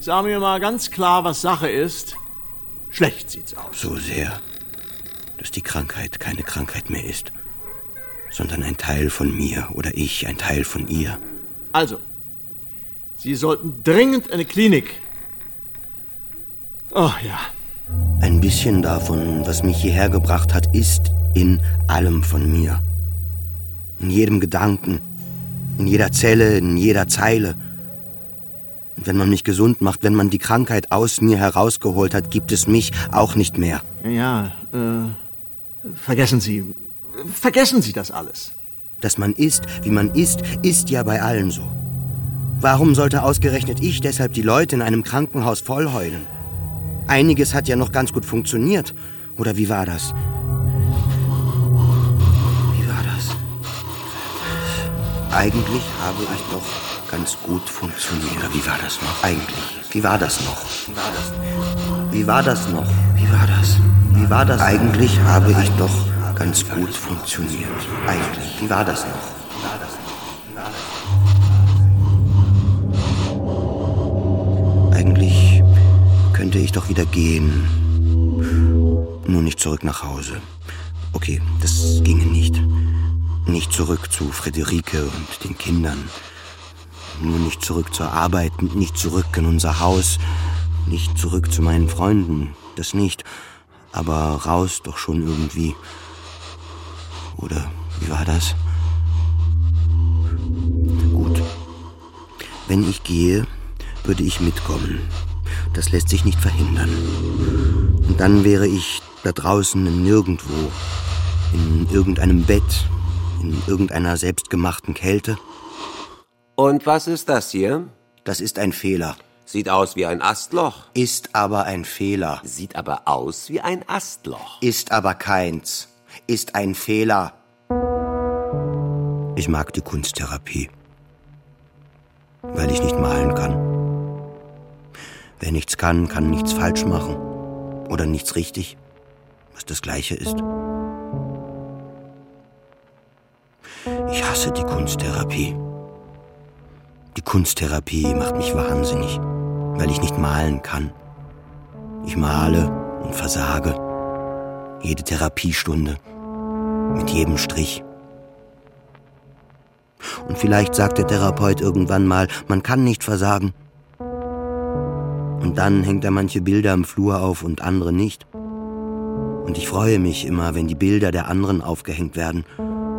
Sag mir mal ganz klar, was Sache ist. Schlecht sieht's aus. So sehr, dass die Krankheit keine Krankheit mehr ist, sondern ein Teil von mir oder ich ein Teil von ihr. Also, Sie sollten dringend eine Klinik. Oh ja. Ein bisschen davon, was mich hierher gebracht hat, ist in allem von mir. In jedem Gedanken, in jeder Zelle, in jeder Zeile. Und wenn man mich gesund macht, wenn man die Krankheit aus mir herausgeholt hat, gibt es mich auch nicht mehr. Ja, äh, vergessen Sie, vergessen Sie das alles. Dass man ist, wie man ist, ist ja bei allen so. Warum sollte ausgerechnet ich deshalb die Leute in einem Krankenhaus vollheulen? Einiges hat ja noch ganz gut funktioniert. Oder wie war das? Wie war das? Eigentlich habe ich doch ganz gut funktioniert. Wie war das noch? Eigentlich. Wie war das noch? Wie war das noch? Wie war das? Wie war das? Eigentlich habe ich doch ganz gut funktioniert. Eigentlich. Wie war das noch? Eigentlich könnte ich doch wieder gehen. Nur nicht zurück nach Hause. Okay, das ginge nicht. Nicht zurück zu Friederike und den Kindern. Nur nicht zurück zur Arbeit, nicht zurück in unser Haus, nicht zurück zu meinen Freunden, das nicht. Aber raus doch schon irgendwie. Oder wie war das? Gut. Wenn ich gehe, würde ich mitkommen. Das lässt sich nicht verhindern. Und dann wäre ich da draußen in nirgendwo, in irgendeinem Bett, in irgendeiner selbstgemachten Kälte. Und was ist das hier? Das ist ein Fehler. Sieht aus wie ein Astloch. Ist aber ein Fehler. Sieht aber aus wie ein Astloch. Ist aber keins. Ist ein Fehler. Ich mag die Kunsttherapie. Weil ich nicht malen kann. Wer nichts kann, kann nichts falsch machen. Oder nichts richtig, was das gleiche ist. Ich hasse die Kunsttherapie. Die Kunsttherapie macht mich wahnsinnig, weil ich nicht malen kann. Ich male und versage. Jede Therapiestunde. Mit jedem Strich. Und vielleicht sagt der Therapeut irgendwann mal, man kann nicht versagen. Und dann hängt er manche Bilder im Flur auf und andere nicht. Und ich freue mich immer, wenn die Bilder der anderen aufgehängt werden.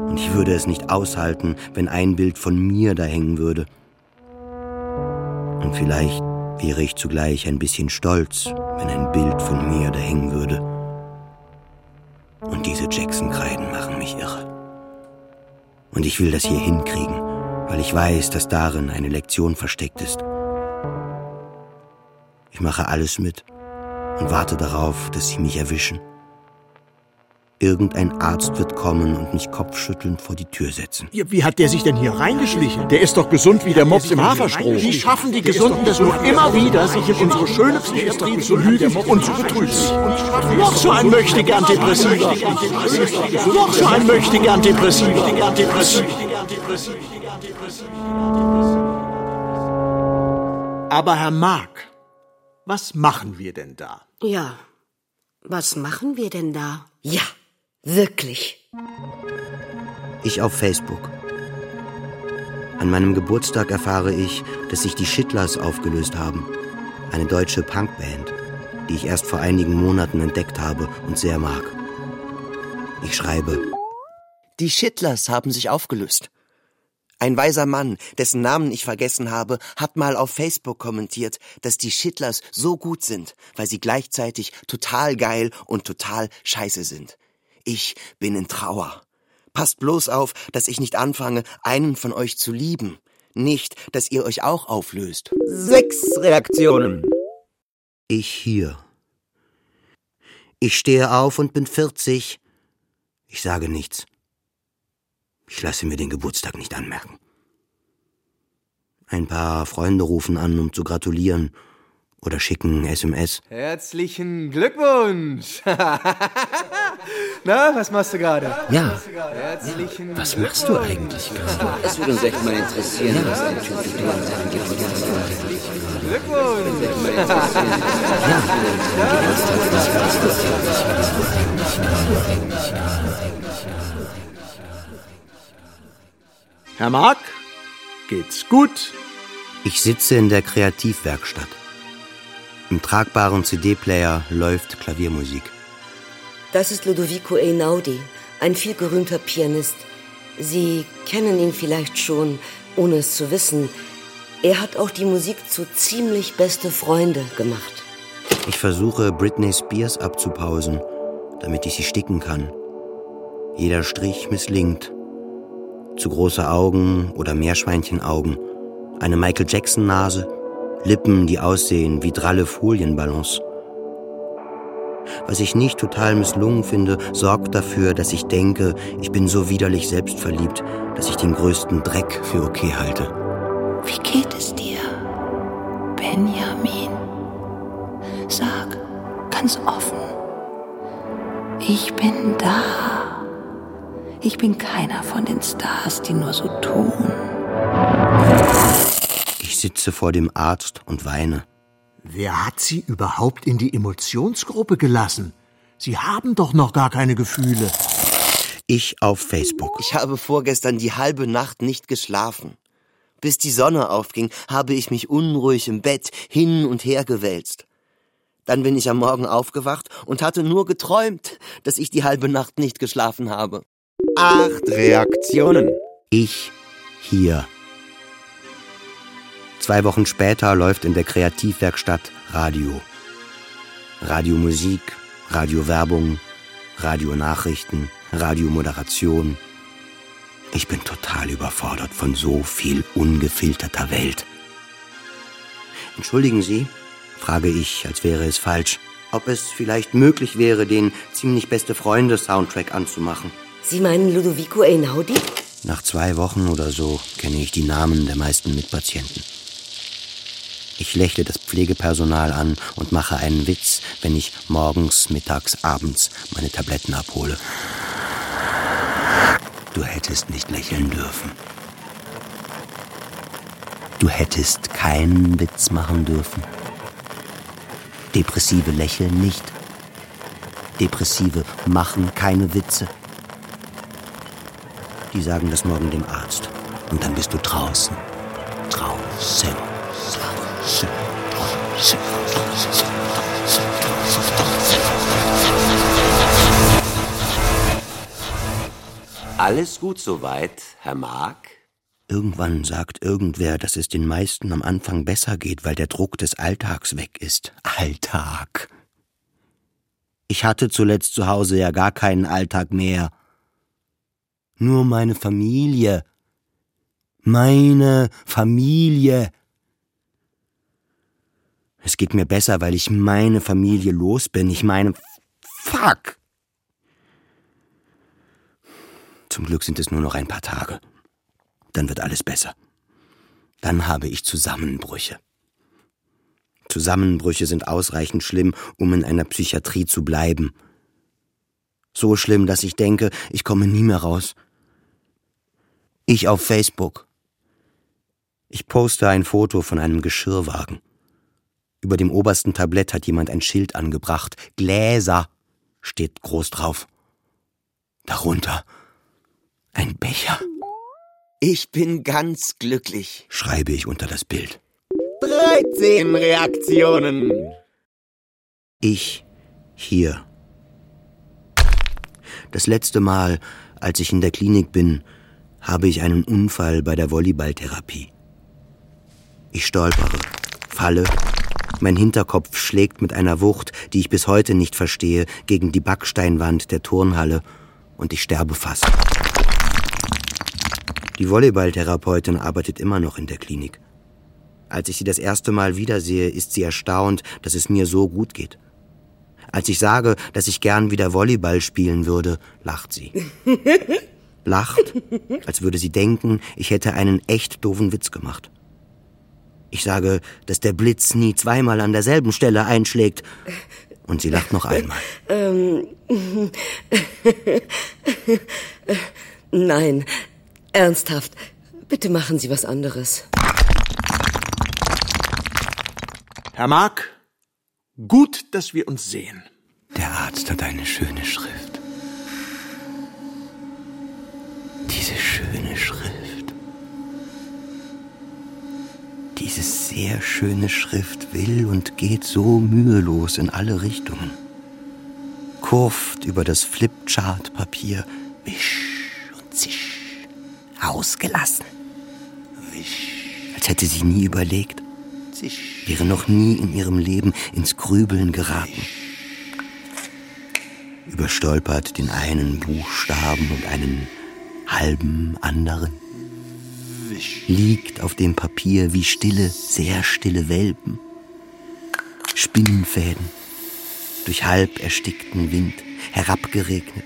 Und ich würde es nicht aushalten, wenn ein Bild von mir da hängen würde. Und vielleicht wäre ich zugleich ein bisschen stolz, wenn ein Bild von mir da hängen würde. Und diese Jackson-Kreiden machen mich irre. Und ich will das hier hinkriegen, weil ich weiß, dass darin eine Lektion versteckt ist. Ich mache alles mit und warte darauf, dass sie mich erwischen. Irgendein Arzt wird kommen und mich kopfschüttelnd vor die Tür setzen. Ja, wie hat der sich denn hier reingeschlichen? Der ist doch gesund wie der Mops im Haferstroh. Wie schaffen die Gesunden das nur immer wieder, sich in unsere schöne Psychiatrie zu lügen und zu betrügen? Noch so ein möchtegern Depressiver. Noch so ein möchtegern Depressiver. Aber Herr Mark, was machen wir denn da? Ja, Was machen wir denn da? Ja, wirklich. Ich auf Facebook. An meinem Geburtstag erfahre ich, dass sich die Schittlers aufgelöst haben. Eine deutsche Punkband, die ich erst vor einigen Monaten entdeckt habe und sehr mag. Ich schreibe. Die Schittlers haben sich aufgelöst. Ein weiser Mann, dessen Namen ich vergessen habe, hat mal auf Facebook kommentiert, dass die Schittlers so gut sind, weil sie gleichzeitig total geil und total scheiße sind. Ich bin in Trauer. Passt bloß auf, dass ich nicht anfange, einen von euch zu lieben. Nicht, dass ihr euch auch auflöst. Sechs Reaktionen. Ich hier. Ich stehe auf und bin 40. Ich sage nichts. Ich lasse mir den Geburtstag nicht anmerken. Ein paar Freunde rufen an, um zu gratulieren oder schicken SMS. Herzlichen Glückwunsch! Na, was machst du gerade? Ja. Herzlichen Was machst du eigentlich gerade? Es würde uns echt mal interessieren, was ein Typ wie du an seinem Geburtstag macht. Glückwunsch! Herr Mark, geht's gut? Ich sitze in der Kreativwerkstatt. Im tragbaren CD-Player läuft Klaviermusik. Das ist Ludovico Einaudi, ein vielgerühmter Pianist. Sie kennen ihn vielleicht schon, ohne es zu wissen. Er hat auch die Musik zu ziemlich beste Freunde gemacht. Ich versuche, Britney Spears abzupausen, damit ich sie sticken kann. Jeder Strich misslingt. Zu große Augen oder Meerschweinchenaugen, eine Michael Jackson-Nase, Lippen, die aussehen wie dralle Folienballons. Was ich nicht total misslungen finde, sorgt dafür, dass ich denke, ich bin so widerlich selbstverliebt, dass ich den größten Dreck für okay halte. Wie geht es dir, Benjamin? Sag ganz offen. Ich bin da. Ich bin keiner von den Stars, die nur so tun. Ich sitze vor dem Arzt und weine. Wer hat Sie überhaupt in die Emotionsgruppe gelassen? Sie haben doch noch gar keine Gefühle. Ich auf Facebook. Ich habe vorgestern die halbe Nacht nicht geschlafen. Bis die Sonne aufging, habe ich mich unruhig im Bett hin und her gewälzt. Dann bin ich am Morgen aufgewacht und hatte nur geträumt, dass ich die halbe Nacht nicht geschlafen habe. Acht Reaktionen. Ich hier. Zwei Wochen später läuft in der Kreativwerkstatt Radio. Radiomusik, Radiowerbung, Radionachrichten, Radiomoderation. Ich bin total überfordert von so viel ungefilterter Welt. Entschuldigen Sie, frage ich, als wäre es falsch, ob es vielleicht möglich wäre, den ziemlich beste Freunde Soundtrack anzumachen. Sie meinen Ludovico Einaudi? Nach zwei Wochen oder so kenne ich die Namen der meisten Mitpatienten. Ich lächle das Pflegepersonal an und mache einen Witz, wenn ich morgens, mittags, abends meine Tabletten abhole. Du hättest nicht lächeln dürfen. Du hättest keinen Witz machen dürfen. Depressive lächeln nicht. Depressive machen keine Witze. Die sagen das morgen dem Arzt. Und dann bist du draußen. Draußen. Alles gut soweit, Herr Mark? Irgendwann sagt irgendwer, dass es den meisten am Anfang besser geht, weil der Druck des Alltags weg ist. Alltag. Ich hatte zuletzt zu Hause ja gar keinen Alltag mehr. Nur meine Familie. Meine Familie. Es geht mir besser, weil ich meine Familie los bin. Ich meine, fuck. Zum Glück sind es nur noch ein paar Tage. Dann wird alles besser. Dann habe ich Zusammenbrüche. Zusammenbrüche sind ausreichend schlimm, um in einer Psychiatrie zu bleiben. So schlimm, dass ich denke, ich komme nie mehr raus. Ich auf Facebook. Ich poste ein Foto von einem Geschirrwagen. Über dem obersten Tablett hat jemand ein Schild angebracht. Gläser. steht groß drauf. Darunter ein Becher. Ich bin ganz glücklich, schreibe ich unter das Bild. 13 Reaktionen. Ich hier. Das letzte Mal, als ich in der Klinik bin, habe ich einen Unfall bei der Volleyballtherapie. Ich stolpere, falle, mein Hinterkopf schlägt mit einer Wucht, die ich bis heute nicht verstehe, gegen die Backsteinwand der Turnhalle und ich sterbe fast. Die Volleyballtherapeutin arbeitet immer noch in der Klinik. Als ich sie das erste Mal wiedersehe, ist sie erstaunt, dass es mir so gut geht. Als ich sage, dass ich gern wieder Volleyball spielen würde, lacht sie. Lacht, als würde sie denken, ich hätte einen echt doofen Witz gemacht. Ich sage, dass der Blitz nie zweimal an derselben Stelle einschlägt. Und sie lacht noch einmal. Ähm. Nein, ernsthaft. Bitte machen Sie was anderes. Herr Mark, gut, dass wir uns sehen. Der Arzt hat eine schöne Schrift. Diese schöne Schrift. Diese sehr schöne Schrift will und geht so mühelos in alle Richtungen. Kurft über das Flipchart-Papier, wisch und zisch, ausgelassen. Wisch, als hätte sie nie überlegt, zisch, wäre noch nie in ihrem Leben ins Grübeln geraten. Überstolpert den einen Buchstaben und einen halben anderen liegt auf dem Papier wie stille, sehr stille Welpen. Spinnenfäden, durch halb erstickten Wind, herabgeregnet,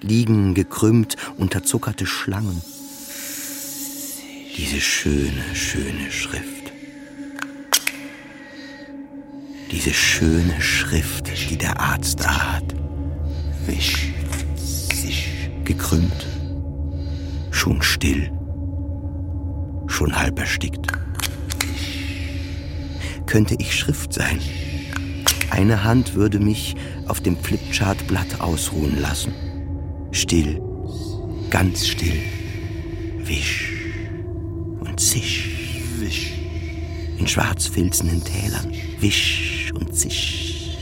liegen gekrümmt unterzuckerte Schlangen. Diese schöne, schöne Schrift. Diese schöne Schrift, die der Arzt da hat. Wisch, sich gekrümmt, schon still schon halb erstickt. Könnte ich Schrift sein? Eine Hand würde mich auf dem Flipchartblatt ausruhen lassen. Still, ganz still. Wisch und zisch. Wisch. In schwarzfilzenden Tälern. Wisch und zisch.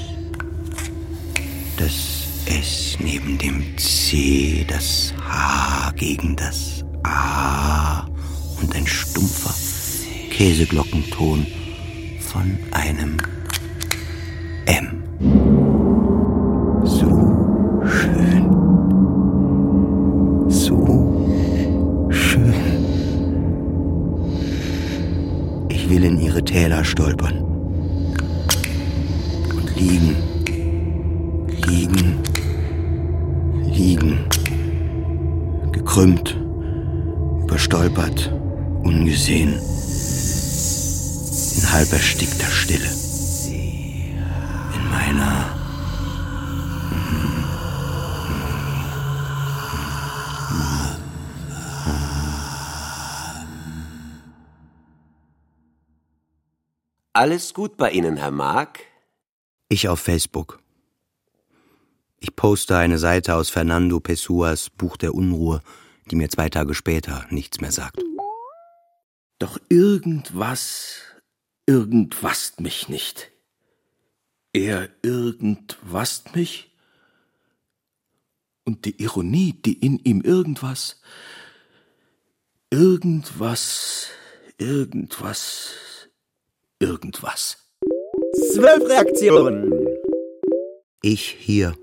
Das S neben dem C, das H gegen das A und ein stumpfer Käseglockenton von einem M. So schön. So schön. Ich will in ihre Täler stolpern. Und liegen. Liegen. Liegen. Gekrümmt. Überstolpert ungesehen, in halb erstickter Stille, in meiner Alles gut bei Ihnen, Herr Mark? Ich auf Facebook. Ich poste eine Seite aus Fernando Pesuas Buch der Unruhe, die mir zwei Tage später nichts mehr sagt. Doch irgendwas, irgendwas mich nicht. Er irgendwas mich? Und die Ironie, die in ihm irgendwas, irgendwas, irgendwas, irgendwas. Zwölf Reaktionen. Ich hier.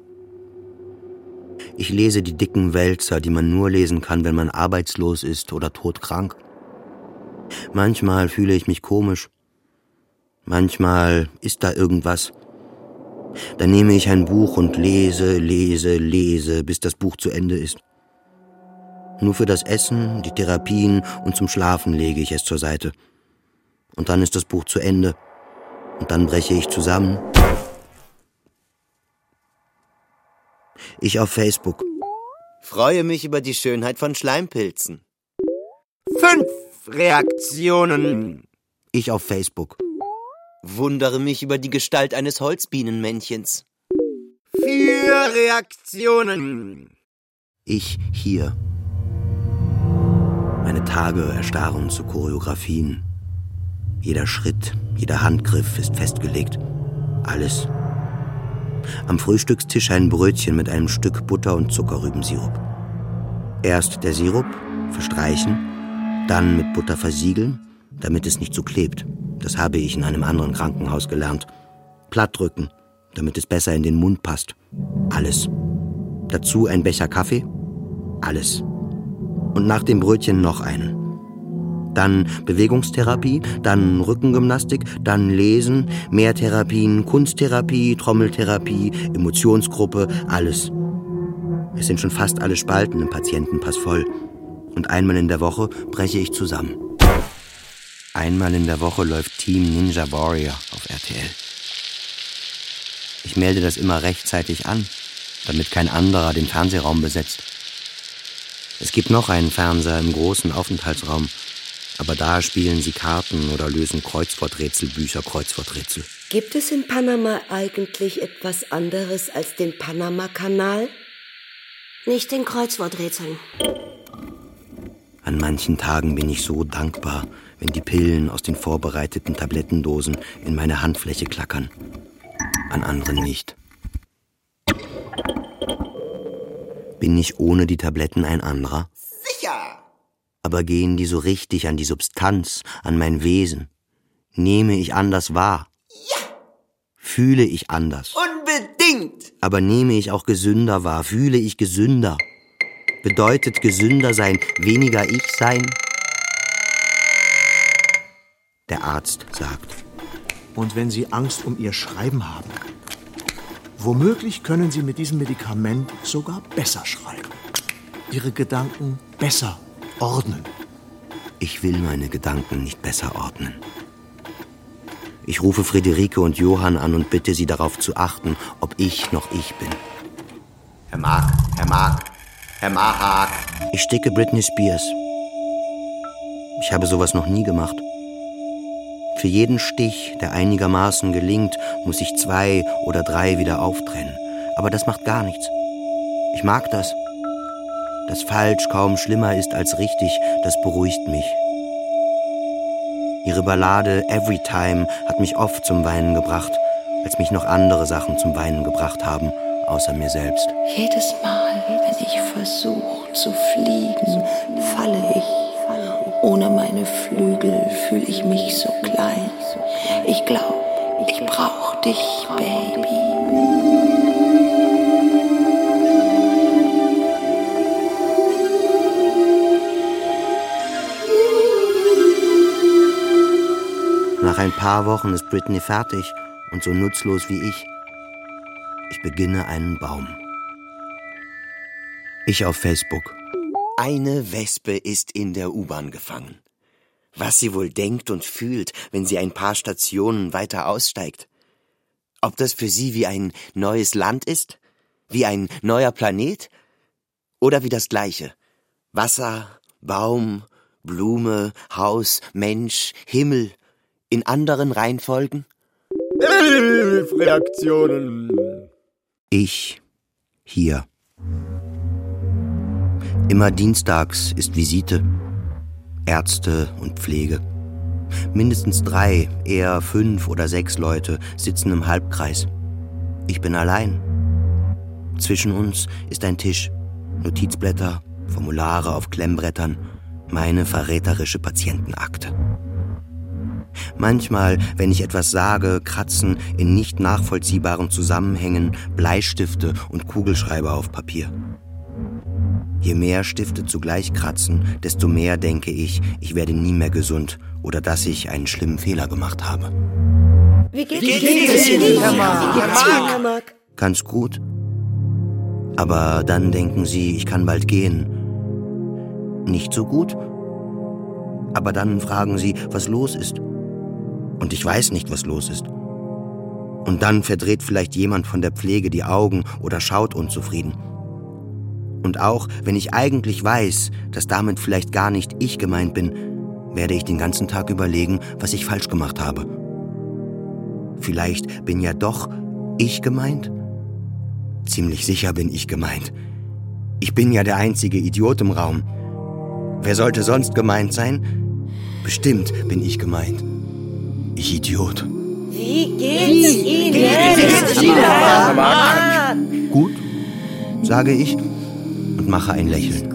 Ich lese die dicken Wälzer, die man nur lesen kann, wenn man arbeitslos ist oder todkrank. Manchmal fühle ich mich komisch. Manchmal ist da irgendwas. Dann nehme ich ein Buch und lese, lese, lese, bis das Buch zu Ende ist. Nur für das Essen, die Therapien und zum Schlafen lege ich es zur Seite. Und dann ist das Buch zu Ende. Und dann breche ich zusammen. Ich auf Facebook. Freue mich über die Schönheit von Schleimpilzen. Fünf Reaktionen. Ich auf Facebook. Wundere mich über die Gestalt eines Holzbienenmännchens. Vier für Reaktionen? Ich hier. Meine Tage erstarren zu Choreografien. Jeder Schritt, jeder Handgriff ist festgelegt. Alles. Am Frühstückstisch ein Brötchen mit einem Stück Butter und Zuckerrübensirup. Erst der Sirup, verstreichen, dann mit Butter versiegeln, damit es nicht so klebt. Das habe ich in einem anderen Krankenhaus gelernt. Plattdrücken, damit es besser in den Mund passt. Alles. Dazu ein Becher Kaffee. Alles. Und nach dem Brötchen noch einen. Dann Bewegungstherapie, dann Rückengymnastik, dann Lesen, Mehrtherapien, Kunsttherapie, Trommeltherapie, Emotionsgruppe, alles. Es sind schon fast alle Spalten im Patientenpass voll. Und einmal in der Woche breche ich zusammen. Einmal in der Woche läuft Team Ninja Warrior auf RTL. Ich melde das immer rechtzeitig an, damit kein anderer den Fernsehraum besetzt. Es gibt noch einen Fernseher im großen Aufenthaltsraum, aber da spielen sie Karten oder lösen Kreuzworträtselbücher Kreuzworträtsel. Gibt es in Panama eigentlich etwas anderes als den Panama-Kanal? Nicht den Kreuzworträtseln. An manchen Tagen bin ich so dankbar, wenn die Pillen aus den vorbereiteten Tablettendosen in meine Handfläche klackern. An anderen nicht. Bin ich ohne die Tabletten ein anderer? Sicher! Aber gehen die so richtig an die Substanz, an mein Wesen? Nehme ich anders wahr? Ja! Fühle ich anders? Unbedingt! Aber nehme ich auch gesünder wahr? Fühle ich gesünder? Bedeutet gesünder sein weniger ich sein? Der Arzt sagt. Und wenn Sie Angst um Ihr Schreiben haben, womöglich können Sie mit diesem Medikament sogar besser schreiben. Ihre Gedanken besser ordnen. Ich will meine Gedanken nicht besser ordnen. Ich rufe Friederike und Johann an und bitte sie darauf zu achten, ob ich noch ich bin. Herr Mark, Herr Mark, Herr Mahak. Ich sticke Britney Spears. Ich habe sowas noch nie gemacht. Für jeden Stich, der einigermaßen gelingt, muss ich zwei oder drei wieder auftrennen. Aber das macht gar nichts. Ich mag das. Dass falsch kaum schlimmer ist als richtig, das beruhigt mich. Ihre Ballade Every Time hat mich oft zum Weinen gebracht, als mich noch andere Sachen zum Weinen gebracht haben, außer mir selbst. Jedes Mal, ich versuche zu fliegen, falle ich. Ohne meine Flügel fühle ich mich so klein. Ich glaube, ich brauche dich, Baby. Nach ein paar Wochen ist Britney fertig und so nutzlos wie ich. Ich beginne einen Baum. Ich auf Facebook. Eine Wespe ist in der U-Bahn gefangen. Was sie wohl denkt und fühlt, wenn sie ein paar Stationen weiter aussteigt. Ob das für sie wie ein neues Land ist? Wie ein neuer Planet? Oder wie das gleiche? Wasser, Baum, Blume, Haus, Mensch, Himmel, in anderen Reihenfolgen? Reaktionen. Ich hier. Immer dienstags ist Visite. Ärzte und Pflege. Mindestens drei, eher fünf oder sechs Leute sitzen im Halbkreis. Ich bin allein. Zwischen uns ist ein Tisch, Notizblätter, Formulare auf Klemmbrettern, meine verräterische Patientenakte. Manchmal, wenn ich etwas sage, kratzen in nicht nachvollziehbaren Zusammenhängen Bleistifte und Kugelschreiber auf Papier. Je mehr Stifte zugleich kratzen, desto mehr denke ich, ich werde nie mehr gesund oder dass ich einen schlimmen Fehler gemacht habe. Wie geht, Wie geht es Ihnen, Herr Mark? Wie geht's Ihnen, Herr Mark? Ganz gut. Aber dann denken sie, ich kann bald gehen. Nicht so gut. Aber dann fragen sie, was los ist. Und ich weiß nicht, was los ist. Und dann verdreht vielleicht jemand von der Pflege die Augen oder schaut unzufrieden. Und auch wenn ich eigentlich weiß, dass damit vielleicht gar nicht ich gemeint bin, werde ich den ganzen Tag überlegen, was ich falsch gemacht habe. Vielleicht bin ja doch ich gemeint? Ziemlich sicher bin ich gemeint. Ich bin ja der einzige Idiot im Raum. Wer sollte sonst gemeint sein? Bestimmt bin ich gemeint. Ich Idiot. Wie geht's Ihnen jetzt wieder? Gut, sage ich und mache ein Lächeln.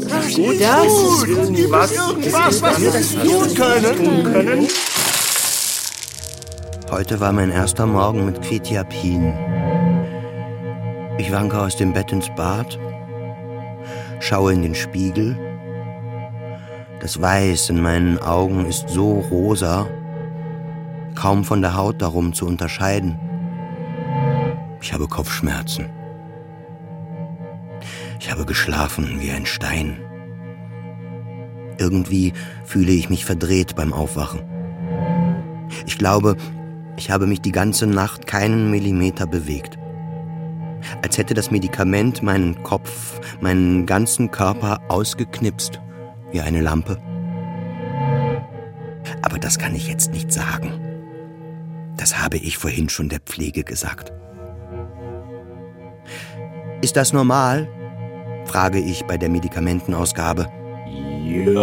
Das ist gut. Das ist irgendwas, irgendwas was wir tun können. können. Heute war mein erster Morgen mit Quetiapin. Ich wanke aus dem Bett ins Bad, schaue in den Spiegel. Das Weiß in meinen Augen ist so rosa, kaum von der Haut darum zu unterscheiden. Ich habe Kopfschmerzen. Ich habe geschlafen wie ein Stein. Irgendwie fühle ich mich verdreht beim Aufwachen. Ich glaube, ich habe mich die ganze Nacht keinen Millimeter bewegt. Als hätte das Medikament meinen Kopf, meinen ganzen Körper ausgeknipst, wie eine Lampe. Aber das kann ich jetzt nicht sagen. Das habe ich vorhin schon der Pflege gesagt. Ist das normal? Frage ich bei der Medikamentenausgabe. Ja.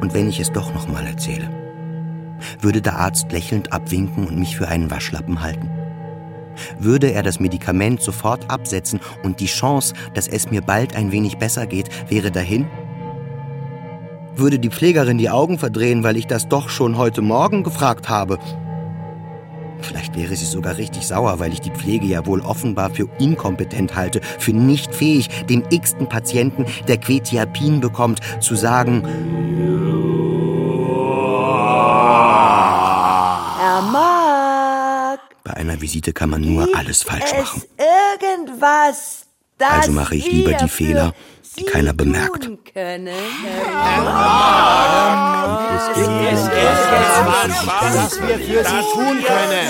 Und wenn ich es doch noch mal erzähle, würde der Arzt lächelnd abwinken und mich für einen Waschlappen halten? Würde er das Medikament sofort absetzen und die Chance, dass es mir bald ein wenig besser geht, wäre dahin? Würde die Pflegerin die Augen verdrehen, weil ich das doch schon heute Morgen gefragt habe? Vielleicht wäre sie sogar richtig sauer, weil ich die Pflege ja wohl offenbar für inkompetent halte, für nicht fähig, dem x-ten Patienten, der Quetiapin bekommt, zu sagen, Herr Mark, bei einer Visite kann man nur alles falsch es machen. irgendwas, Also mache ich lieber die Fehler, die keiner bemerkt. Können. Was wir für Sie tun können.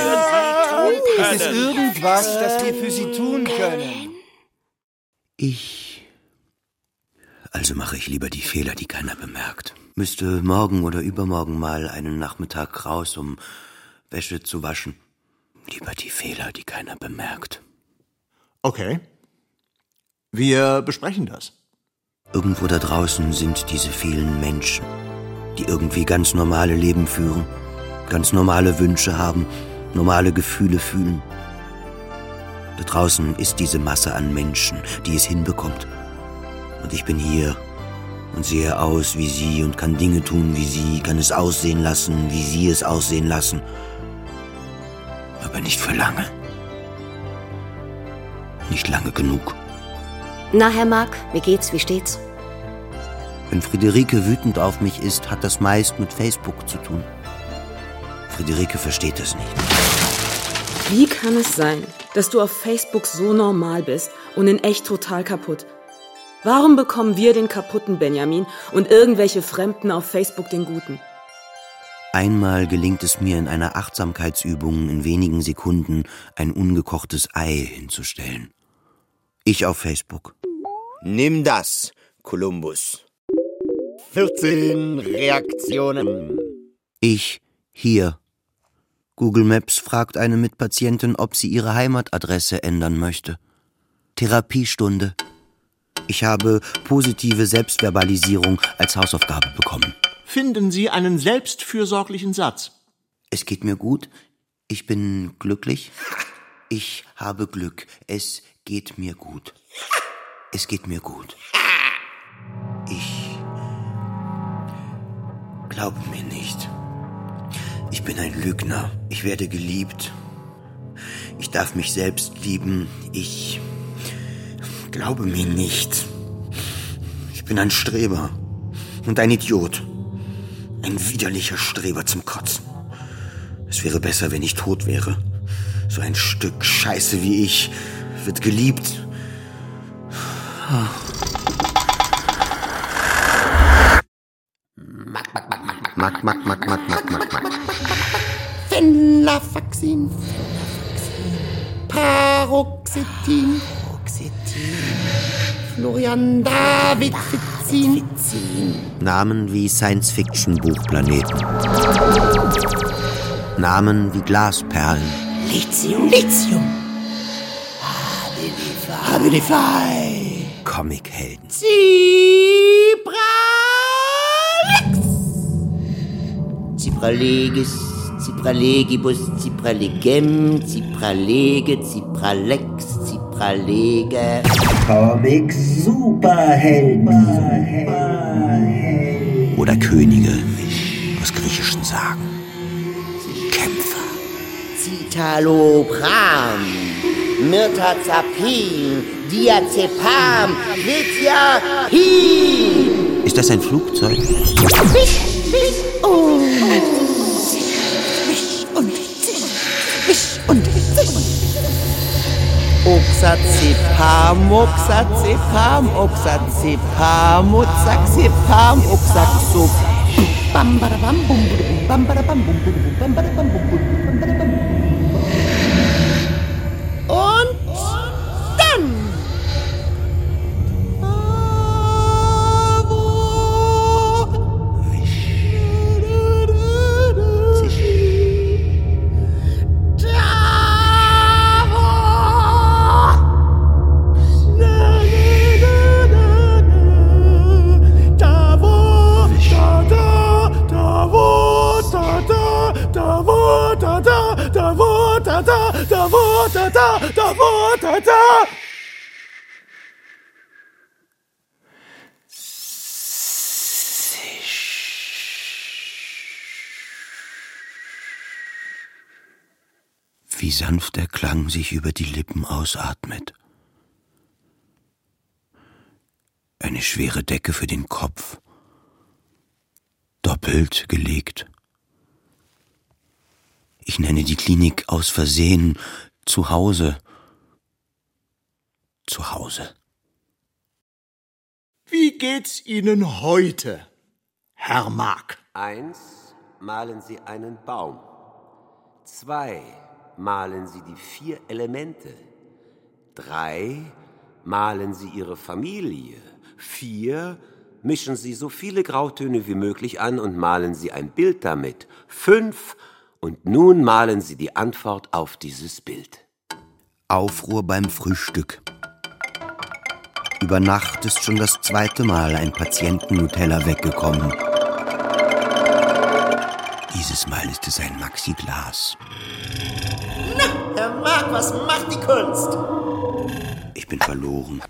Es ist irgendwas, das wir für Sie tun können. Ich. Also mache ich lieber die Fehler, die keiner bemerkt. Müsste morgen oder übermorgen mal einen Nachmittag raus, um Wäsche zu waschen. Lieber die Fehler, die keiner bemerkt. Okay. Wir besprechen das. Irgendwo da draußen sind diese vielen Menschen, die irgendwie ganz normale Leben führen, ganz normale Wünsche haben, normale Gefühle fühlen. Da draußen ist diese Masse an Menschen, die es hinbekommt. Und ich bin hier und sehe aus wie sie und kann Dinge tun wie sie, kann es aussehen lassen, wie sie es aussehen lassen. Aber nicht für lange. Nicht lange genug. Na, Herr Mark, wie geht's? Wie steht's? Wenn Friederike wütend auf mich ist, hat das meist mit Facebook zu tun. Friederike versteht es nicht. Wie kann es sein, dass du auf Facebook so normal bist und in echt total kaputt? Warum bekommen wir den kaputten Benjamin und irgendwelche Fremden auf Facebook den guten? Einmal gelingt es mir in einer Achtsamkeitsübung in wenigen Sekunden ein ungekochtes Ei hinzustellen. Ich auf Facebook. Nimm das, Kolumbus. 14 Reaktionen. Ich hier. Google Maps fragt eine Mitpatientin, ob sie ihre Heimatadresse ändern möchte. Therapiestunde. Ich habe positive Selbstverbalisierung als Hausaufgabe bekommen. Finden Sie einen selbstfürsorglichen Satz. Es geht mir gut. Ich bin glücklich. Ich habe Glück. Es geht mir gut. Es geht mir gut. Ich glaube mir nicht. Ich bin ein Lügner. Ich werde geliebt. Ich darf mich selbst lieben. Ich glaube mir nicht. Ich bin ein Streber und ein Idiot. Ein widerlicher Streber zum Kotzen. Es wäre besser, wenn ich tot wäre. So ein Stück Scheiße wie ich wird geliebt. Mack, mack, mack, mack, mack, mack, mack. Venlafaxin. Paroxetin. Florian David Fitzin. Namen wie Science-Fiction-Buchplaneten. Namen wie Glasperlen. Lithium. Lithium. Habilify. Comichelden. Zipralex. Zipralegis, Zipralegibus, Zipralegem, Zipralege, Zipralex, Zipralege. Comic Superhelden. Oder Könige aus griechischen Sagen. Kämpfer. Citalopram, Mirtazapin, Diazepam, Lithiapin. Ist das ein Flugzeug? Wisch, wisch und wisch und wisch und Oxazepam, Oxazepam, Oxazepam, Oxazepam, Oxazop. Bam, bam, bum, bam, bada, bam, bum, bum, bam, bada, bam, bum, bum, bam, bada, bam. Wie sanft der Klang sich über die Lippen ausatmet. Eine schwere Decke für den Kopf. Doppelt gelegt. Ich nenne die Klinik aus Versehen zu Hause. Zu Hause. Wie geht's Ihnen heute, Herr Mark? Eins, malen Sie einen Baum. Zwei, malen Sie die vier Elemente. Drei, malen Sie Ihre Familie. Vier, mischen Sie so viele Grautöne wie möglich an und malen Sie ein Bild damit. Fünf, und nun malen Sie die Antwort auf dieses Bild. Aufruhr beim Frühstück. Über Nacht ist schon das zweite Mal ein Patienten-Nutella weggekommen. Dieses Mal ist es ein Maxi-Glas. Na, Herr Mark, was macht die Kunst? Ich bin verloren.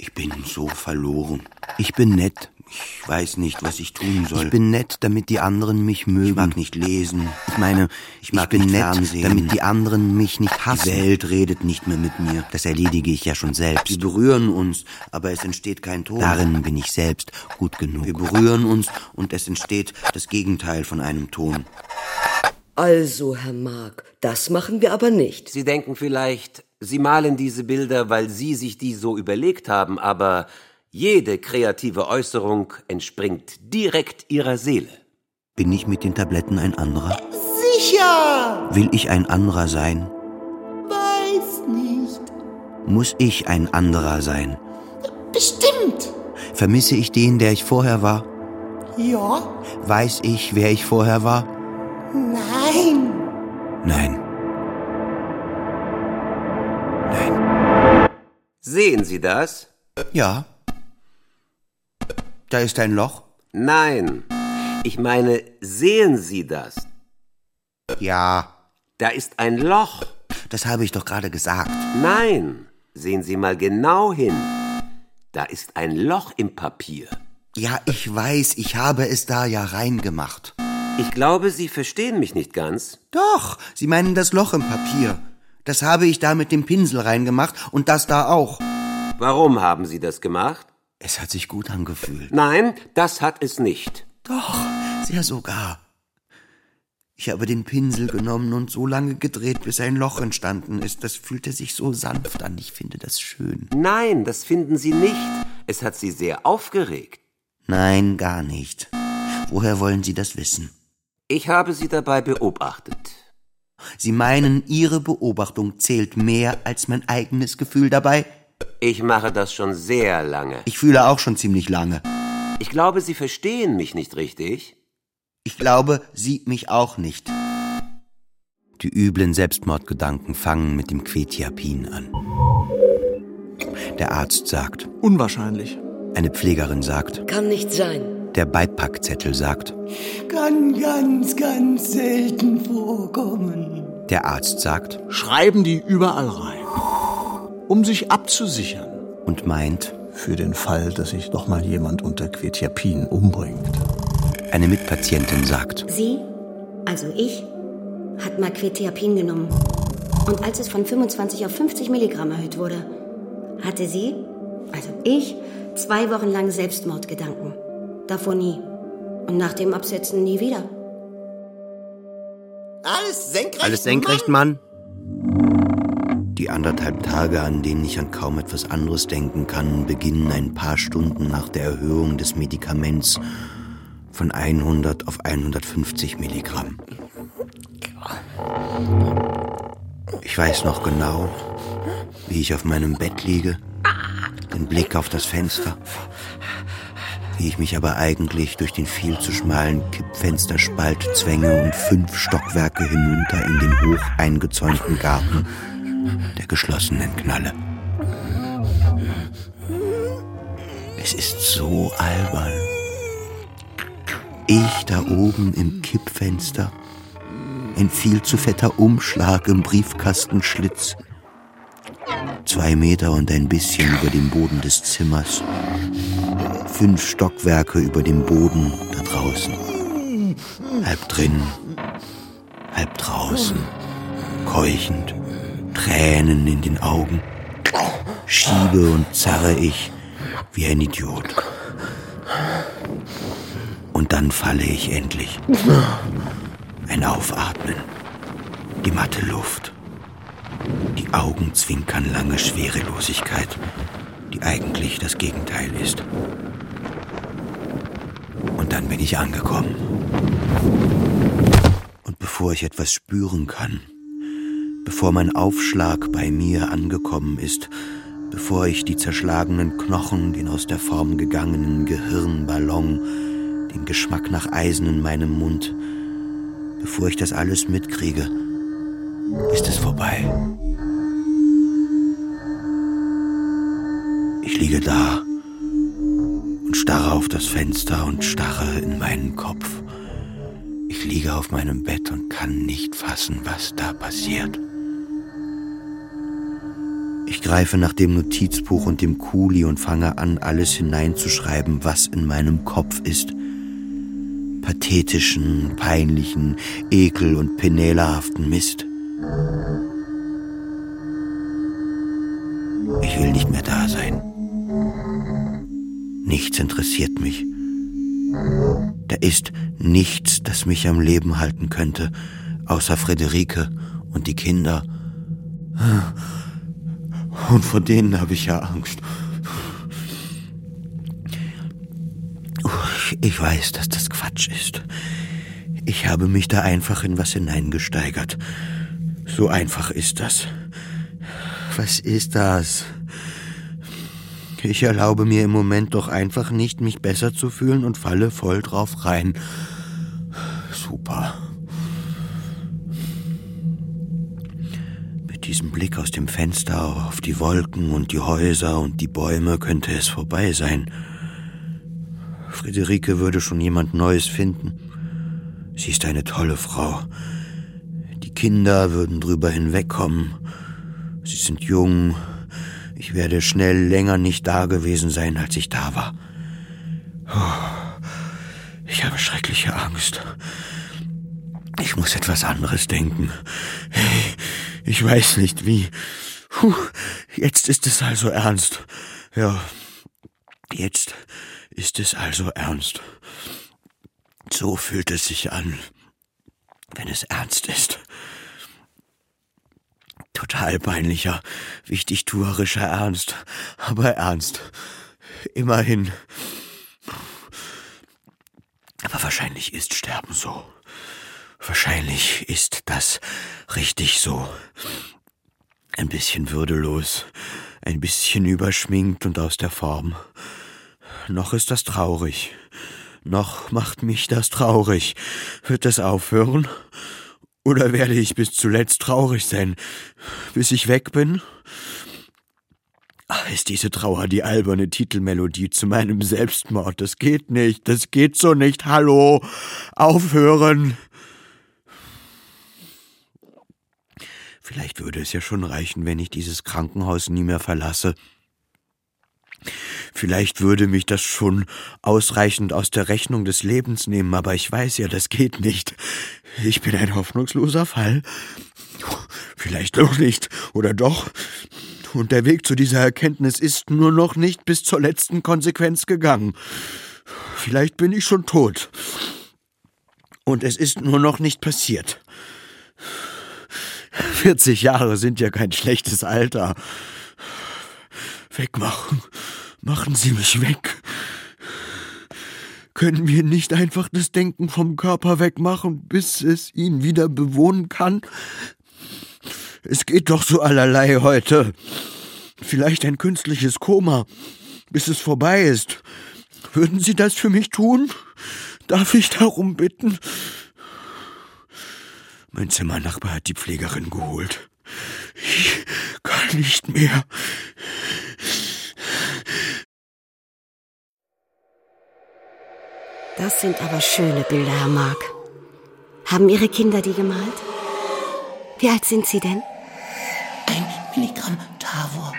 Ich bin so verloren. Ich bin nett. Ich weiß nicht, was ich tun soll. Ich bin nett, damit die anderen mich mögen. Ich mag nicht lesen. Ich meine, ich, mag ich bin nett, Fernsehen. damit die anderen mich nicht hassen. Die Welt redet nicht mehr mit mir. Das erledige ich ja schon selbst. Wir berühren uns, aber es entsteht kein Ton. Darin bin ich selbst gut genug. Wir berühren uns und es entsteht das Gegenteil von einem Ton. Also, Herr Mark, das machen wir aber nicht. Sie denken vielleicht, Sie malen diese Bilder, weil Sie sich die so überlegt haben, aber jede kreative Äußerung entspringt direkt Ihrer Seele. Bin ich mit den Tabletten ein anderer? Sicher! Will ich ein anderer sein? Weiß nicht. Muss ich ein anderer sein? Bestimmt. Vermisse ich den, der ich vorher war? Ja. Weiß ich, wer ich vorher war? Nein. Nein. Sehen Sie das? Ja. Da ist ein Loch? Nein. Ich meine, sehen Sie das? Ja. Da ist ein Loch. Das habe ich doch gerade gesagt. Nein. Sehen Sie mal genau hin. Da ist ein Loch im Papier. Ja, ich weiß, ich habe es da ja reingemacht. Ich glaube, Sie verstehen mich nicht ganz. Doch, Sie meinen das Loch im Papier. Das habe ich da mit dem Pinsel reingemacht und das da auch. Warum haben Sie das gemacht? Es hat sich gut angefühlt. Nein, das hat es nicht. Doch, sehr sogar. Ich habe den Pinsel genommen und so lange gedreht, bis ein Loch entstanden ist. Das fühlte sich so sanft an. Ich finde das schön. Nein, das finden Sie nicht. Es hat Sie sehr aufgeregt. Nein, gar nicht. Woher wollen Sie das wissen? Ich habe Sie dabei beobachtet. Sie meinen, Ihre Beobachtung zählt mehr als mein eigenes Gefühl dabei? Ich mache das schon sehr lange. Ich fühle auch schon ziemlich lange. Ich glaube, Sie verstehen mich nicht richtig. Ich glaube, Sie mich auch nicht. Die üblen Selbstmordgedanken fangen mit dem Quetiapin an. Der Arzt sagt. Unwahrscheinlich. Eine Pflegerin sagt. Kann nicht sein. Der Beipackzettel sagt. Kann ganz, ganz selten vorkommen. Der Arzt sagt. Schreiben die überall rein. Um sich abzusichern. Und meint. Für den Fall, dass sich doch mal jemand unter Quetiapin umbringt. Eine Mitpatientin sagt. Sie, also ich, hat mal Quetiapin genommen. Und als es von 25 auf 50 Milligramm erhöht wurde, hatte sie, also ich, zwei Wochen lang Selbstmordgedanken. Davor nie. Und nach dem Absetzen nie wieder. Alles senkrecht, Alles senkrecht, Mann. Die anderthalb Tage, an denen ich an kaum etwas anderes denken kann, beginnen ein paar Stunden nach der Erhöhung des Medikaments von 100 auf 150 Milligramm. Ich weiß noch genau, wie ich auf meinem Bett liege, den Blick auf das Fenster, wie ich mich aber eigentlich durch den viel zu schmalen Kippfensterspalt zwänge und fünf Stockwerke hinunter in den hoch eingezäunten Garten der geschlossenen Knalle. Es ist so albern. Ich da oben im Kippfenster, ein viel zu fetter Umschlag im Briefkastenschlitz, zwei Meter und ein bisschen über dem Boden des Zimmers, fünf Stockwerke über dem Boden da draußen, halb drin, halb draußen, keuchend, Tränen in den Augen, schiebe und zerre ich wie ein Idiot. Und dann falle ich endlich. Ein Aufatmen, die matte Luft, die Augen zwinkern lange Schwerelosigkeit, die eigentlich das Gegenteil ist. Und dann bin ich angekommen. Und bevor ich etwas spüren kann, bevor mein Aufschlag bei mir angekommen ist, bevor ich die zerschlagenen Knochen, den aus der Form gegangenen Gehirnballon, den Geschmack nach Eisen in meinem Mund, bevor ich das alles mitkriege, ist es vorbei. Ich liege da und starre auf das Fenster und starre in meinen Kopf. Ich liege auf meinem Bett und kann nicht fassen, was da passiert. Ich greife nach dem Notizbuch und dem Kuli und fange an, alles hineinzuschreiben, was in meinem Kopf ist. Pathetischen, peinlichen, ekel- und penälerhaften Mist. Ich will nicht mehr da sein. Nichts interessiert mich. Da ist nichts, das mich am Leben halten könnte, außer Friederike und die Kinder. Und vor denen habe ich ja Angst. Ich weiß, dass das Quatsch ist. Ich habe mich da einfach in was hineingesteigert. So einfach ist das. Was ist das? Ich erlaube mir im Moment doch einfach nicht, mich besser zu fühlen und falle voll drauf rein. Super. Mit diesem Blick aus dem Fenster auf die Wolken und die Häuser und die Bäume könnte es vorbei sein. Friederike würde schon jemand Neues finden. Sie ist eine tolle Frau. Kinder würden drüber hinwegkommen. Sie sind jung. Ich werde schnell länger nicht da gewesen sein, als ich da war. Ich habe schreckliche Angst. Ich muss etwas anderes denken. Ich weiß nicht wie. Jetzt ist es also ernst. Ja, jetzt ist es also ernst. So fühlt es sich an, wenn es ernst ist. Total peinlicher, wichtigtuerischer Ernst, aber ernst. Immerhin. Aber wahrscheinlich ist Sterben so. Wahrscheinlich ist das richtig so. Ein bisschen würdelos, ein bisschen überschminkt und aus der Form. Noch ist das traurig. Noch macht mich das traurig. Wird es aufhören? Oder werde ich bis zuletzt traurig sein, bis ich weg bin? Ach, ist diese Trauer die alberne Titelmelodie zu meinem Selbstmord? Das geht nicht, das geht so nicht. Hallo, aufhören. Vielleicht würde es ja schon reichen, wenn ich dieses Krankenhaus nie mehr verlasse. Vielleicht würde mich das schon ausreichend aus der Rechnung des Lebens nehmen, aber ich weiß ja, das geht nicht. Ich bin ein hoffnungsloser Fall. Vielleicht auch nicht, oder doch? Und der Weg zu dieser Erkenntnis ist nur noch nicht bis zur letzten Konsequenz gegangen. Vielleicht bin ich schon tot. Und es ist nur noch nicht passiert. 40 Jahre sind ja kein schlechtes Alter. Wegmachen. Machen Sie mich weg. Können wir nicht einfach das Denken vom Körper wegmachen, bis es ihn wieder bewohnen kann? Es geht doch so allerlei heute. Vielleicht ein künstliches Koma, bis es vorbei ist. Würden Sie das für mich tun? Darf ich darum bitten? Mein Zimmernachbar hat die Pflegerin geholt. Ich kann nicht mehr. Das sind aber schöne Bilder, Herr Mark. Haben Ihre Kinder die gemalt? Wie alt sind Sie denn? Ein Milligramm Tavor.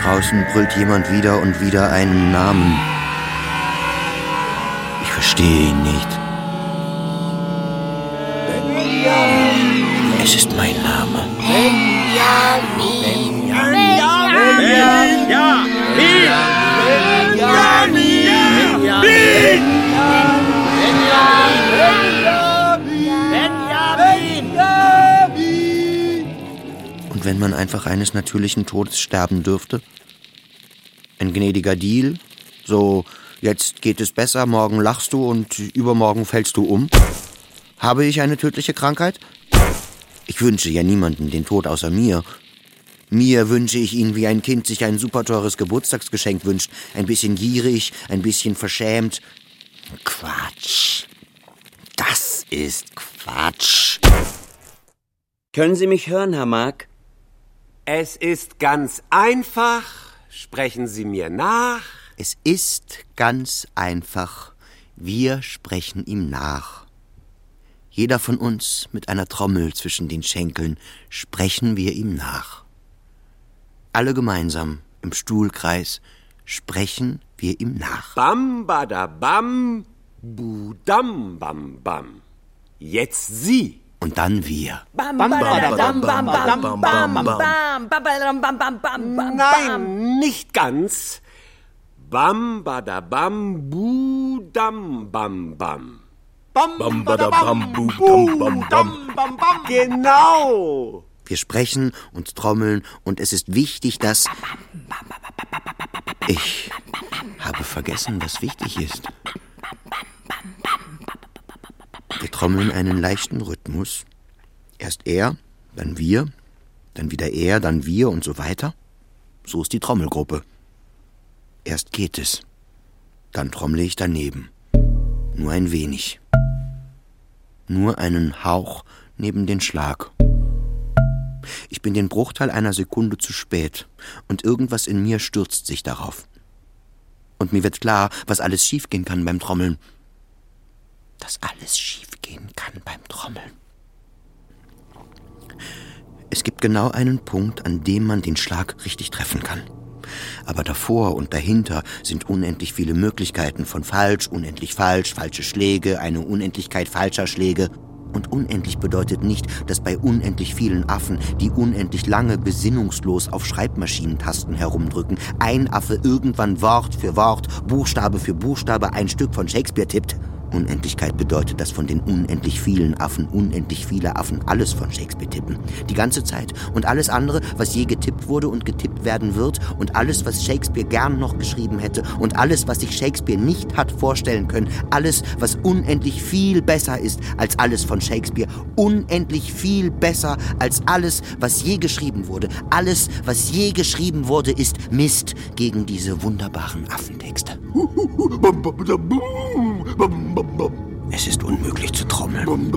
Draußen brüllt jemand wieder und wieder einen Namen. Ich verstehe ihn nicht. Es ist mein Name. Benjamin. Und wenn man einfach eines natürlichen Todes sterben dürfte? Ein gnädiger Deal? So, jetzt geht es besser, morgen lachst du und übermorgen fällst du um? Habe ich eine tödliche Krankheit? Ich wünsche ja niemanden den Tod außer mir. Mir wünsche ich ihn, wie ein Kind sich ein super teures Geburtstagsgeschenk wünscht. Ein bisschen gierig, ein bisschen verschämt. Quatsch. Das ist Quatsch. Können Sie mich hören, Herr Mark? Es ist ganz einfach. Sprechen Sie mir nach. Es ist ganz einfach. Wir sprechen ihm nach. Jeder von uns mit einer Trommel zwischen den Schenkeln sprechen wir ihm nach. Alle gemeinsam im Stuhlkreis sprechen wir ihm nach. Bam, badabam, budam, bam, bam. Jetzt Sie. Und dann wir. Nein, nicht ganz. Bam, badabam, budam, bam, bam. Bam, badabam, budam, bam, bam. Genau. Wir sprechen und trommeln und es ist wichtig, dass... Ich habe vergessen, was wichtig ist. Wir trommeln einen leichten Rhythmus. Erst er, dann wir, dann wieder er, dann wir und so weiter. So ist die Trommelgruppe. Erst geht es, dann trommle ich daneben. Nur ein wenig. Nur einen Hauch neben den Schlag. Ich bin den Bruchteil einer Sekunde zu spät und irgendwas in mir stürzt sich darauf. Und mir wird klar, was alles schiefgehen kann beim Trommeln. Dass alles schiefgehen kann beim Trommeln. Es gibt genau einen Punkt, an dem man den Schlag richtig treffen kann. Aber davor und dahinter sind unendlich viele Möglichkeiten von falsch, unendlich falsch, falsche Schläge, eine Unendlichkeit falscher Schläge. Und unendlich bedeutet nicht, dass bei unendlich vielen Affen, die unendlich lange besinnungslos auf Schreibmaschinentasten herumdrücken, ein Affe irgendwann Wort für Wort, Buchstabe für Buchstabe ein Stück von Shakespeare tippt. Unendlichkeit bedeutet, dass von den unendlich vielen Affen unendlich viele Affen alles von Shakespeare tippen. Die ganze Zeit. Und alles andere, was je getippt wurde und getippt werden wird und alles, was Shakespeare gern noch geschrieben hätte und alles, was sich Shakespeare nicht hat vorstellen können, alles, was unendlich viel besser ist als alles von Shakespeare, unendlich viel besser als alles, was je geschrieben wurde. Alles, was je geschrieben wurde, ist Mist gegen diese wunderbaren Affentexte. Es ist unmöglich zu trommeln.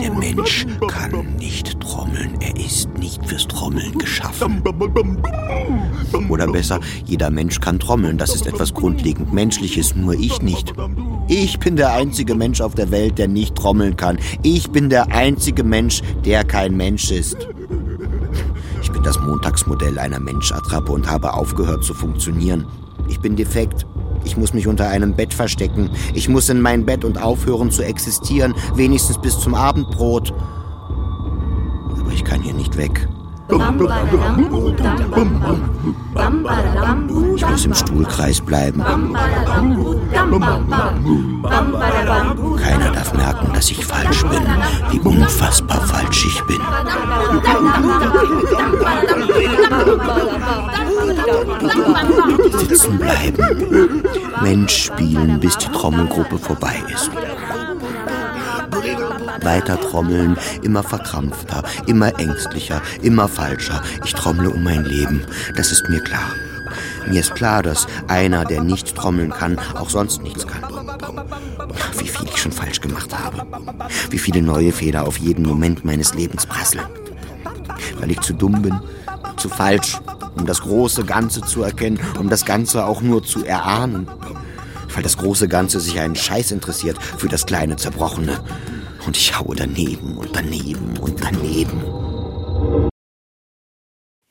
Der Mensch kann nicht trommeln. Er ist nicht fürs Trommeln geschaffen. Oder besser, jeder Mensch kann trommeln. Das ist etwas grundlegend Menschliches, nur ich nicht. Ich bin der einzige Mensch auf der Welt, der nicht trommeln kann. Ich bin der einzige Mensch, der kein Mensch ist. Ich bin das Montagsmodell einer Menschattrappe und habe aufgehört zu funktionieren. Ich bin defekt. Ich muss mich unter einem Bett verstecken. Ich muss in mein Bett und aufhören zu existieren, wenigstens bis zum Abendbrot. Aber ich kann hier nicht weg. Ich muss im Stuhlkreis bleiben. Keiner darf merken, dass ich falsch bin, wie unfassbar falsch ich bin. Sitzen bleiben. Mensch spielen, bis die Trommelgruppe vorbei ist. Weiter trommeln, immer verkrampfter, immer ängstlicher, immer falscher. Ich trommle um mein Leben, das ist mir klar. Mir ist klar, dass einer, der nicht trommeln kann, auch sonst nichts kann. Wie viel ich schon falsch gemacht habe. Wie viele neue Fehler auf jeden Moment meines Lebens prasseln. Weil ich zu dumm bin, zu falsch, um das große Ganze zu erkennen, um das Ganze auch nur zu erahnen. Weil das große Ganze sich einen Scheiß interessiert für das kleine Zerbrochene. Und ich haue daneben und daneben und daneben.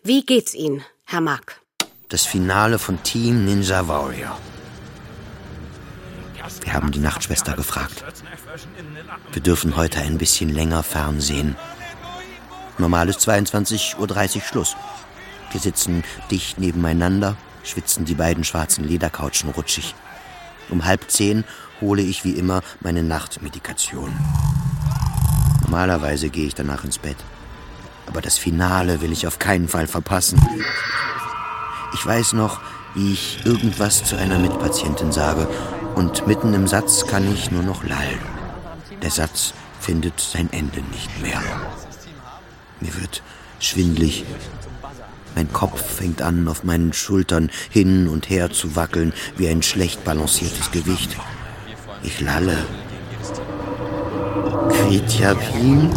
Wie geht's Ihnen, Herr Mark? Das Finale von Team Ninja Warrior. Wir haben die Nachtschwester gefragt. Wir dürfen heute ein bisschen länger fernsehen. Normal ist 22.30 Uhr Schluss. Wir sitzen dicht nebeneinander, schwitzen die beiden schwarzen Ledercouchen rutschig. Um halb zehn hole ich wie immer meine Nachtmedikation. Normalerweise gehe ich danach ins Bett. Aber das Finale will ich auf keinen Fall verpassen. Ich weiß noch, wie ich irgendwas zu einer Mitpatientin sage und mitten im Satz kann ich nur noch lallen. Der Satz findet sein Ende nicht mehr. Mir wird schwindlig. Mein Kopf fängt an, auf meinen Schultern hin und her zu wackeln, wie ein schlecht balanciertes Gewicht. Ich lalle. Kretiapin?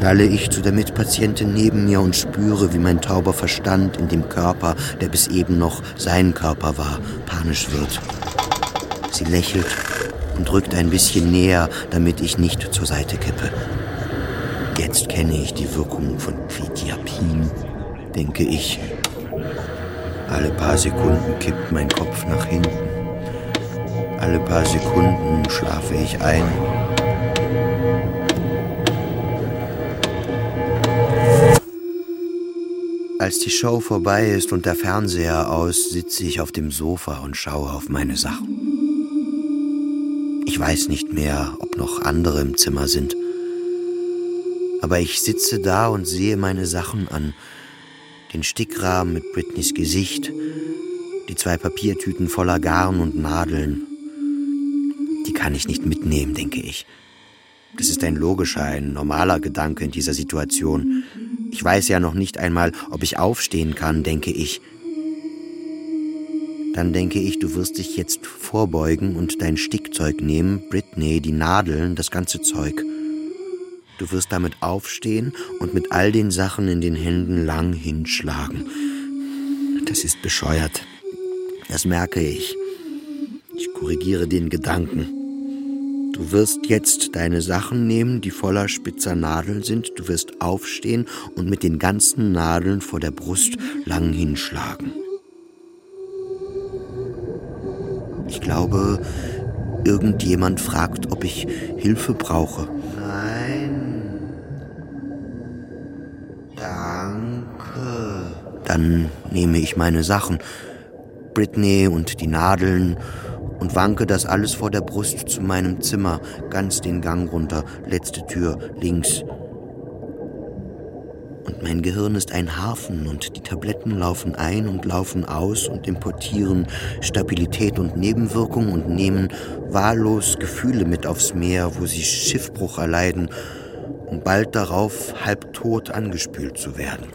Lalle ich zu der Mitpatientin neben mir und spüre, wie mein tauber Verstand in dem Körper, der bis eben noch sein Körper war, panisch wird. Sie lächelt und rückt ein bisschen näher, damit ich nicht zur Seite kippe. Jetzt kenne ich die Wirkung von Quetiapin, denke ich. Alle paar Sekunden kippt mein Kopf nach hinten. Alle paar Sekunden schlafe ich ein. Als die Show vorbei ist und der Fernseher aus, sitze ich auf dem Sofa und schaue auf meine Sachen. Ich weiß nicht mehr, ob noch andere im Zimmer sind. Aber ich sitze da und sehe meine Sachen an. Den Stickrahmen mit Britneys Gesicht, die zwei Papiertüten voller Garn und Nadeln. Die kann ich nicht mitnehmen, denke ich. Das ist ein logischer, ein normaler Gedanke in dieser Situation. Ich weiß ja noch nicht einmal, ob ich aufstehen kann, denke ich. Dann denke ich, du wirst dich jetzt vorbeugen und dein Stickzeug nehmen, Britney, die Nadeln, das ganze Zeug. Du wirst damit aufstehen und mit all den Sachen in den Händen lang hinschlagen. Das ist bescheuert. Das merke ich. Ich korrigiere den Gedanken. Du wirst jetzt deine Sachen nehmen, die voller spitzer Nadeln sind. Du wirst aufstehen und mit den ganzen Nadeln vor der Brust lang hinschlagen. Ich glaube, irgendjemand fragt, ob ich Hilfe brauche. Nein. Danke. Dann nehme ich meine Sachen, Britney und die Nadeln und wanke das alles vor der Brust zu meinem Zimmer, ganz den Gang runter, letzte Tür links. Und mein Gehirn ist ein Hafen und die Tabletten laufen ein und laufen aus und importieren Stabilität und Nebenwirkung und nehmen wahllos Gefühle mit aufs Meer, wo sie Schiffbruch erleiden, um bald darauf halbtot angespült zu werden.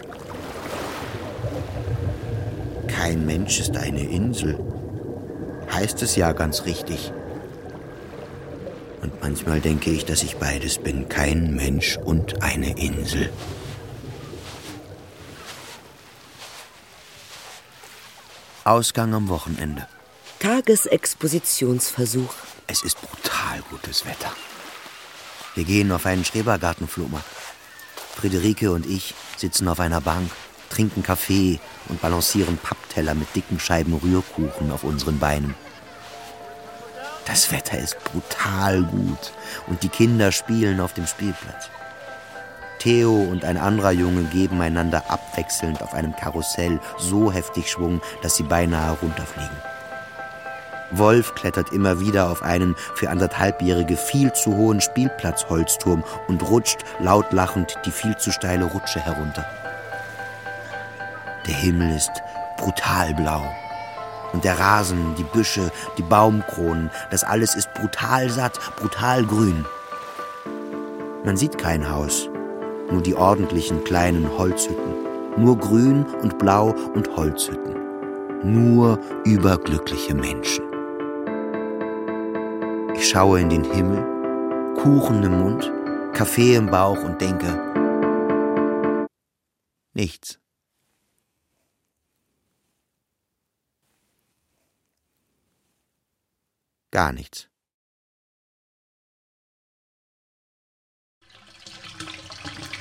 Kein Mensch ist eine Insel heißt es ja ganz richtig. Und manchmal denke ich, dass ich beides bin, kein Mensch und eine Insel. Ausgang am Wochenende. Tagesexpositionsversuch. Es ist brutal gutes Wetter. Wir gehen auf einen Schrebergartenflohmarkt. Friederike und ich sitzen auf einer Bank, trinken Kaffee und balancieren Pappteller mit dicken Scheiben Rührkuchen auf unseren Beinen. Das Wetter ist brutal gut und die Kinder spielen auf dem Spielplatz. Theo und ein anderer Junge geben einander abwechselnd auf einem Karussell so heftig Schwung, dass sie beinahe runterfliegen. Wolf klettert immer wieder auf einen für anderthalbjährige viel zu hohen Spielplatzholzturm und rutscht laut lachend die viel zu steile Rutsche herunter. Der Himmel ist brutal blau. Und der Rasen, die Büsche, die Baumkronen, das alles ist brutal satt, brutal grün. Man sieht kein Haus, nur die ordentlichen kleinen Holzhütten. Nur grün und blau und Holzhütten. Nur überglückliche Menschen. Ich schaue in den Himmel, Kuchen im Mund, Kaffee im Bauch und denke, nichts. Gar nichts.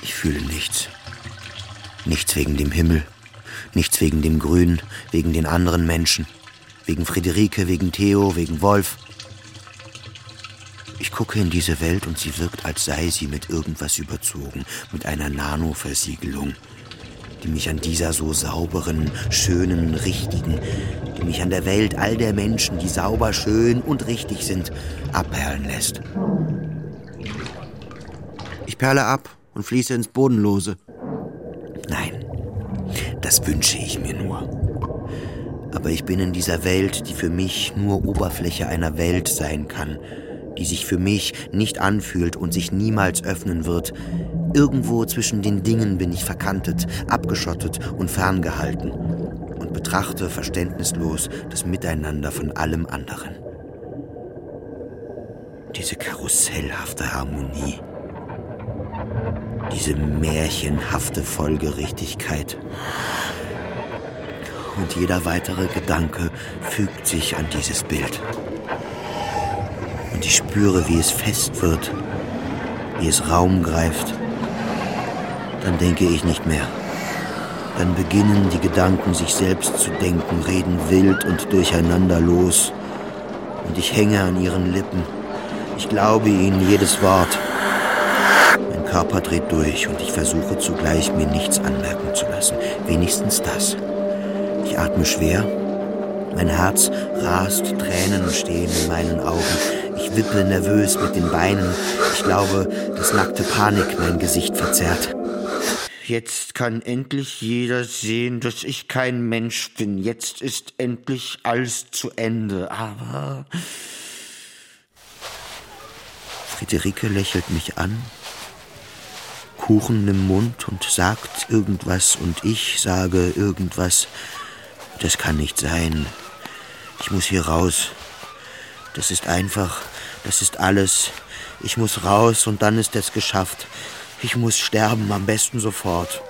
Ich fühle nichts. Nichts wegen dem Himmel, nichts wegen dem Grün, wegen den anderen Menschen, wegen Friederike, wegen Theo, wegen Wolf. Ich gucke in diese Welt und sie wirkt, als sei sie mit irgendwas überzogen, mit einer Nanoversiegelung, die mich an dieser so sauberen, schönen, richtigen, die mich an der Welt all der Menschen, die sauber, schön und richtig sind, abperlen lässt. Ich perle ab und fließe ins Bodenlose. Nein, das wünsche ich mir nur. Aber ich bin in dieser Welt, die für mich nur Oberfläche einer Welt sein kann, die sich für mich nicht anfühlt und sich niemals öffnen wird. Irgendwo zwischen den Dingen bin ich verkantet, abgeschottet und ferngehalten und betrachte verständnislos das Miteinander von allem anderen. Diese karussellhafte Harmonie, diese märchenhafte Folgerichtigkeit. Und jeder weitere Gedanke fügt sich an dieses Bild. Und ich spüre, wie es fest wird, wie es Raum greift. Dann denke ich nicht mehr. Dann beginnen die Gedanken, sich selbst zu denken, reden wild und durcheinander los. Und ich hänge an ihren Lippen. Ich glaube ihnen jedes Wort. Mein Körper dreht durch und ich versuche zugleich, mir nichts anmerken zu lassen. Wenigstens das. Ich atme schwer. Mein Herz rast, Tränen stehen in meinen Augen. Ich wippe nervös mit den Beinen. Ich glaube, dass nackte Panik mein Gesicht verzerrt. Jetzt kann endlich jeder sehen, dass ich kein Mensch bin. Jetzt ist endlich alles zu Ende. Aber Friederike lächelt mich an, Kuchen im Mund und sagt irgendwas und ich sage irgendwas. Das kann nicht sein. Ich muss hier raus. Das ist einfach. Das ist alles. Ich muss raus und dann ist es geschafft. Ich muss sterben, am besten sofort.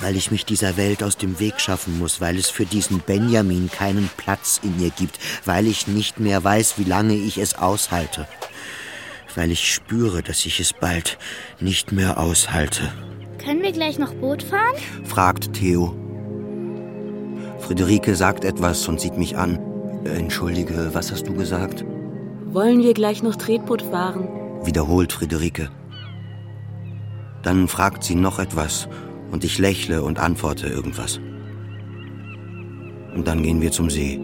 Weil ich mich dieser Welt aus dem Weg schaffen muss, weil es für diesen Benjamin keinen Platz in ihr gibt, weil ich nicht mehr weiß, wie lange ich es aushalte. Weil ich spüre, dass ich es bald nicht mehr aushalte. Können wir gleich noch Boot fahren? fragt Theo. Friederike sagt etwas und sieht mich an. Entschuldige, was hast du gesagt? Wollen wir gleich noch Tretboot fahren? wiederholt Friederike. Dann fragt sie noch etwas und ich lächle und antworte irgendwas. Und dann gehen wir zum See.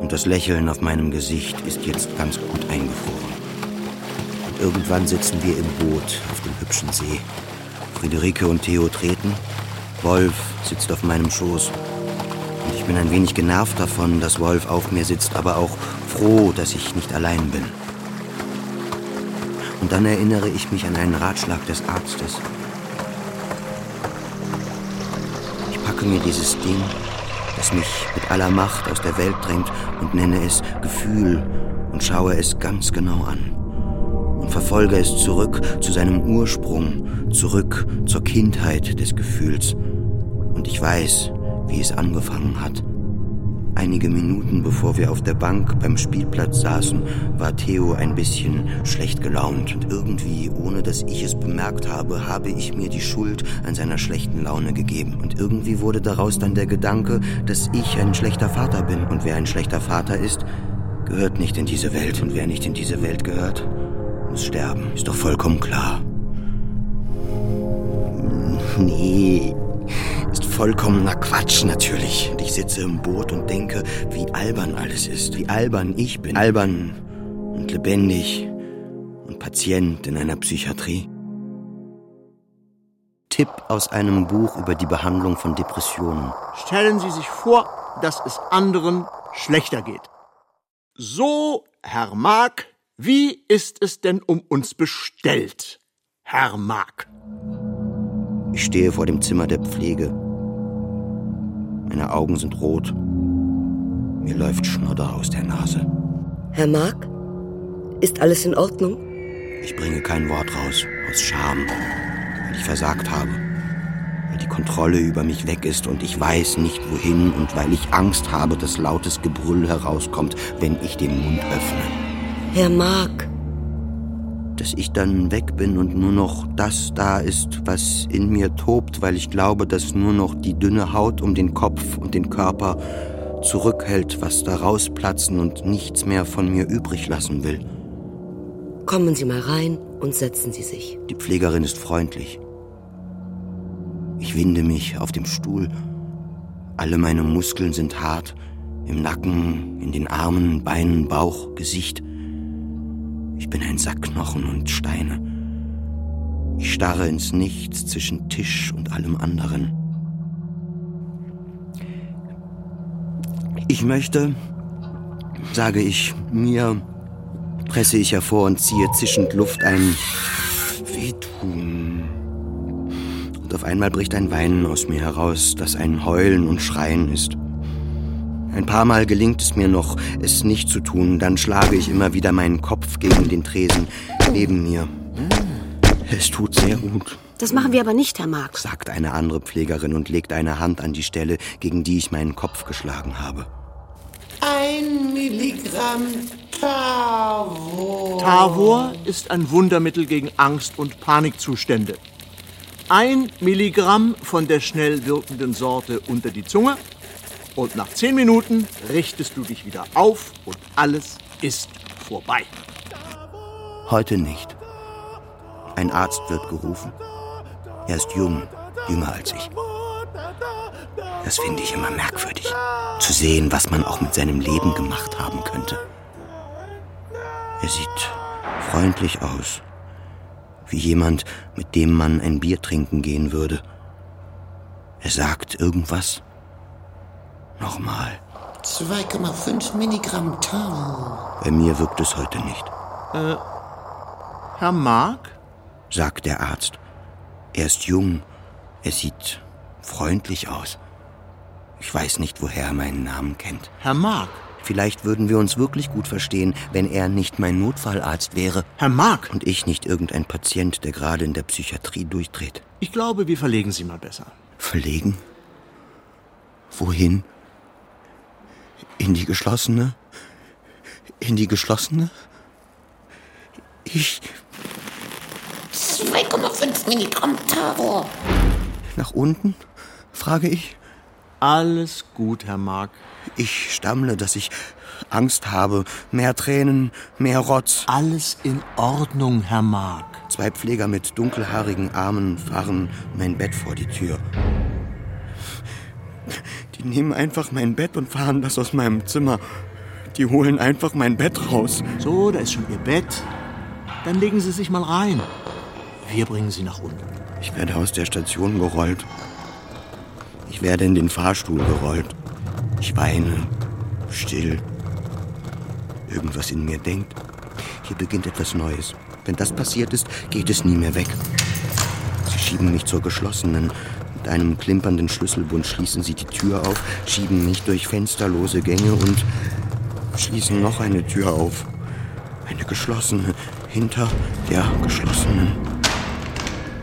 Und das Lächeln auf meinem Gesicht ist jetzt ganz gut eingefroren. Und irgendwann sitzen wir im Boot auf dem hübschen See. Friederike und Theo treten. Wolf sitzt auf meinem Schoß. Und ich bin ein wenig genervt davon, dass Wolf auf mir sitzt, aber auch froh, dass ich nicht allein bin. Und dann erinnere ich mich an einen Ratschlag des Arztes. Ich packe mir dieses Ding, das mich mit aller Macht aus der Welt drängt, und nenne es Gefühl und schaue es ganz genau an. verfolge es zurück zu seinem Ursprung, zurück zur Kindheit des Gefühls. Und ich weiß, wie es angefangen hat. Einige Minuten bevor wir auf der Bank beim Spielplatz saßen, war Theo ein bisschen schlecht gelaunt und irgendwie, ohne dass ich es bemerkt habe, habe ich mir die Schuld an seiner schlechten Laune gegeben. Und irgendwie wurde daraus dann der Gedanke, dass ich ein schlechter Vater bin. Und wer ein schlechter Vater ist, gehört nicht in diese Welt. Und wer nicht in diese Welt gehört, muss sterben. Ist doch vollkommen klar. Nee, ist vollkommener Quatsch natürlich. Und ich sitze im Boot und denke, wie albern alles ist. Wie albern ich bin. Albern und lebendig und Patient in einer Psychiatrie. Tipp aus einem Buch über die Behandlung von Depressionen. Stellen Sie sich vor, dass es anderen schlechter geht. So, Herr Mark, wie ist es denn um uns bestellt, Herr Mark? Ich stehe vor dem Zimmer der Pflege. Meine Augen sind rot. Mir läuft Schnodder aus der Nase. Herr Mark, ist alles in Ordnung? Ich bringe kein Wort raus, aus Scham, weil ich versagt habe. Weil die Kontrolle über mich weg ist und ich weiß nicht wohin und weil ich Angst habe, dass lautes Gebrüll herauskommt, wenn ich den Mund öffne. Herr Mark, dass ich dann weg bin und nur noch das da ist, was in mir tobt, weil ich glaube, dass nur noch die dünne Haut um den Kopf und den Körper zurückhält, was da rausplatzen und nichts mehr von mir übrig lassen will. Kommen Sie mal rein und setzen Sie sich. Die Pflegerin ist freundlich. Ich winde mich auf dem Stuhl. Alle meine Muskeln sind hart. Im Nacken, in den Armen, Beinen, Bauch, Gesicht. Ich bin ein Sack Knochen und Steine. Ich starre ins Nichts zwischen Tisch und allem anderen. Ich möchte, sage ich mir, presse ich hervor und ziehe zischend Luft ein. Wehtun. Und auf einmal bricht ein Weinen aus mir heraus, das ein Heulen und Schreien ist. Ein paar Mal gelingt es mir noch, es nicht zu tun, dann schlage ich immer wieder meinen Kopf gegen den Tresen neben mir. Es tut sehr gut. Das machen wir aber nicht, Herr Mark, sagt eine andere Pflegerin und legt eine Hand an die Stelle, gegen die ich meinen Kopf geschlagen habe. Ein Milligramm Tavor. Tavor ist ein Wundermittel gegen Angst- und Panikzustände. Ein Milligramm von der schnell wirkenden Sorte unter die Zunge und nach zehn Minuten richtest du dich wieder auf und alles ist vorbei. Heute nicht. Ein Arzt wird gerufen. Er ist jung, jünger als ich. Das finde ich immer merkwürdig. Zu sehen, was man auch mit seinem Leben gemacht haben könnte. Er sieht freundlich aus. Wie jemand, mit dem man ein Bier trinken gehen würde. Er sagt irgendwas. Nochmal. 2,5 Milligramm Tau. Bei mir wirkt es heute nicht. Äh, Herr Mark? sagt der Arzt. Er ist jung. Er sieht freundlich aus. Ich weiß nicht, woher er meinen Namen kennt. Herr Mark? Vielleicht würden wir uns wirklich gut verstehen, wenn er nicht mein Notfallarzt wäre. Herr Mark? Und ich nicht irgendein Patient, der gerade in der Psychiatrie durchdreht. Ich glaube, wir verlegen Sie mal besser. Verlegen? Wohin? In die geschlossene? In die geschlossene? Ich. 2,5 Milligramm Tavor. Nach unten? frage ich. Alles gut, Herr Mark. Ich stammle, dass ich Angst habe. Mehr Tränen, mehr Rotz. Alles in Ordnung, Herr Mark. Zwei Pfleger mit dunkelhaarigen Armen fahren mein Bett vor die Tür. Die nehmen einfach mein Bett und fahren das aus meinem Zimmer. Die holen einfach mein Bett raus. So, da ist schon Ihr Bett. Dann legen Sie sich mal rein. Wir bringen Sie nach unten. Ich werde aus der Station gerollt. Ich werde in den Fahrstuhl gerollt. Ich weine, still. Irgendwas in mir denkt, hier beginnt etwas Neues. Wenn das passiert ist, geht es nie mehr weg. Sie schieben mich zur geschlossenen. Mit einem klimpernden Schlüsselbund schließen sie die Tür auf, schieben mich durch fensterlose Gänge und schließen noch eine Tür auf. Eine geschlossene, Hinter der geschlossenen.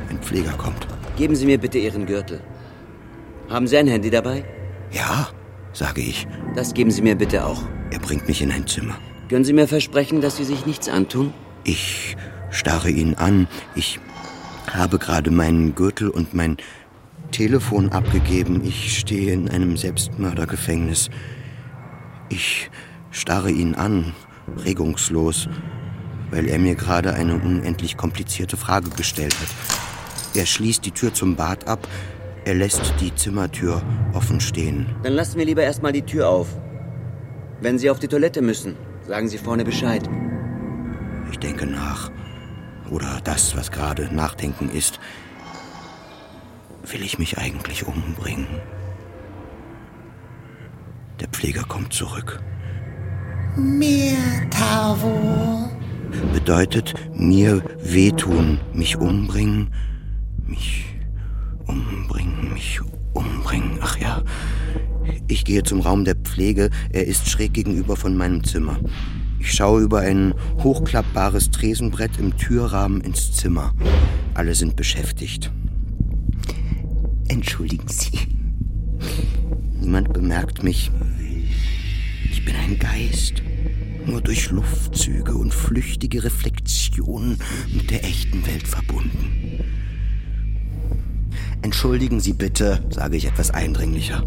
Ein Pfleger kommt. Geben Sie mir bitte Ihren Gürtel. Haben Sie ein Handy dabei? Ja, sage ich. Das geben Sie mir bitte auch. Er bringt mich in ein Zimmer. Können Sie mir versprechen, dass Sie sich nichts antun? Ich starre ihn an. Ich habe gerade meinen Gürtel und mein Telefon abgegeben. Ich stehe in einem Selbstmördergefängnis. Ich starre ihn an, regungslos, weil er mir gerade eine unendlich komplizierte Frage gestellt hat. Er schließt die Tür zum Bad ab. Er lässt die Zimmertür offen stehen. Dann lassen wir lieber erstmal die Tür auf. Wenn Sie auf die Toilette müssen, sagen Sie vorne Bescheid. Ich denke nach. Oder das, was gerade Nachdenken ist. Will ich mich eigentlich umbringen? Der Pfleger kommt zurück. Mir, Tavo. Bedeutet mir wehtun, mich umbringen, mich umbringen, mich umbringen. Ach ja. Ich gehe zum Raum der Pflege. Er ist schräg gegenüber von meinem Zimmer. Ich schaue über ein hochklappbares Tresenbrett im Türrahmen ins Zimmer. Alle sind beschäftigt. Entschuldigen Sie. Niemand bemerkt mich. Ich bin ein Geist. Nur durch Luftzüge und flüchtige Reflexionen mit der echten Welt verbunden. Entschuldigen Sie bitte, sage ich etwas eindringlicher.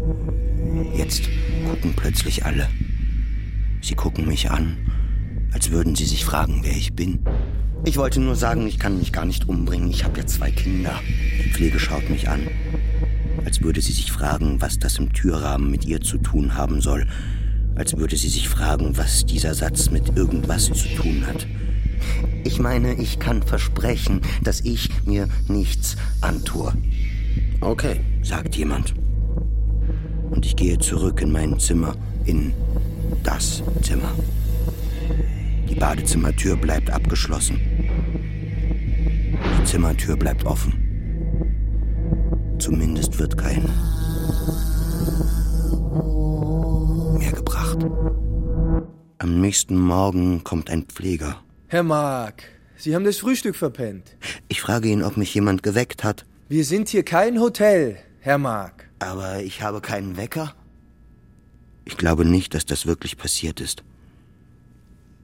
Jetzt gucken plötzlich alle. Sie gucken mich an, als würden sie sich fragen, wer ich bin. Ich wollte nur sagen, ich kann mich gar nicht umbringen. Ich habe ja zwei Kinder. Die Pflege schaut mich an, als würde sie sich fragen, was das im Türrahmen mit ihr zu tun haben soll. Als würde sie sich fragen, was dieser Satz mit irgendwas zu tun hat. Ich meine, ich kann versprechen, dass ich mir nichts antue. Okay, sagt jemand. Und ich gehe zurück in mein Zimmer, in das Zimmer. Die Badezimmertür bleibt abgeschlossen. Die Zimmertür bleibt offen. Zumindest wird kein mehr gebracht. Am nächsten Morgen kommt ein Pfleger. Herr Mark, Sie haben das Frühstück verpennt. Ich frage ihn, ob mich jemand geweckt hat. Wir sind hier kein Hotel, Herr Mark. Aber ich habe keinen Wecker? Ich glaube nicht, dass das wirklich passiert ist.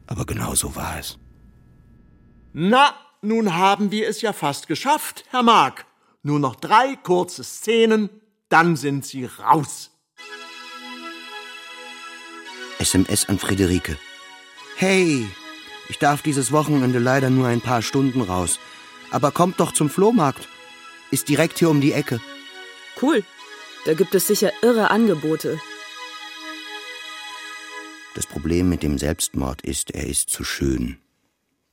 Aber genau so war es. Na, nun haben wir es ja fast geschafft, Herr Mark. Nur noch drei kurze Szenen, dann sind Sie raus. SMS an Friederike. Hey, ich darf dieses Wochenende leider nur ein paar Stunden raus. Aber kommt doch zum Flohmarkt. Ist direkt hier um die Ecke. Cool. Da gibt es sicher irre Angebote. Das Problem mit dem Selbstmord ist, er ist zu schön,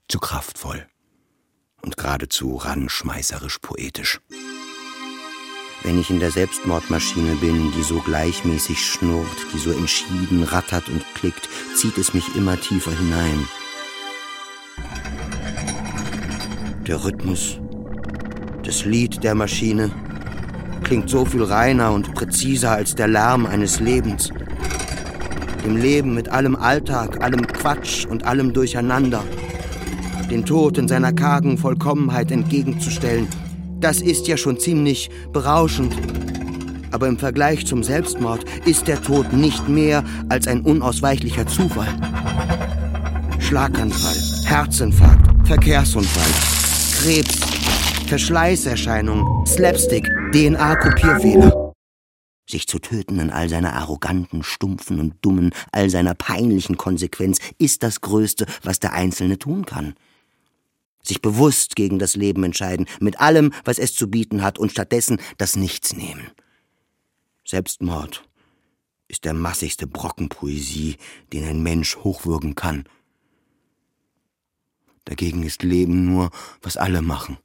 zu kraftvoll und geradezu ranschmeißerisch poetisch. Wenn ich in der Selbstmordmaschine bin, die so gleichmäßig schnurrt, die so entschieden rattert und klickt, zieht es mich immer tiefer hinein. Der Rhythmus, das Lied der Maschine klingt so viel reiner und präziser als der Lärm eines Lebens. Dem Leben mit allem Alltag, allem Quatsch und allem Durcheinander. Den Tod in seiner kargen Vollkommenheit entgegenzustellen, das ist ja schon ziemlich berauschend. Aber im Vergleich zum Selbstmord ist der Tod nicht mehr als ein unausweichlicher Zufall. Schlaganfall, Herzinfarkt, Verkehrsunfall, Krebs, Verschleißerscheinung, Slapstick, DNA-Kopierfehler. Sich zu töten in all seiner arroganten, stumpfen und dummen, all seiner peinlichen Konsequenz ist das Größte, was der Einzelne tun kann. Sich bewusst gegen das Leben entscheiden, mit allem, was es zu bieten hat, und stattdessen das Nichts nehmen. Selbstmord ist der massigste Brocken Poesie, den ein Mensch hochwürgen kann. Dagegen ist Leben nur, was alle machen.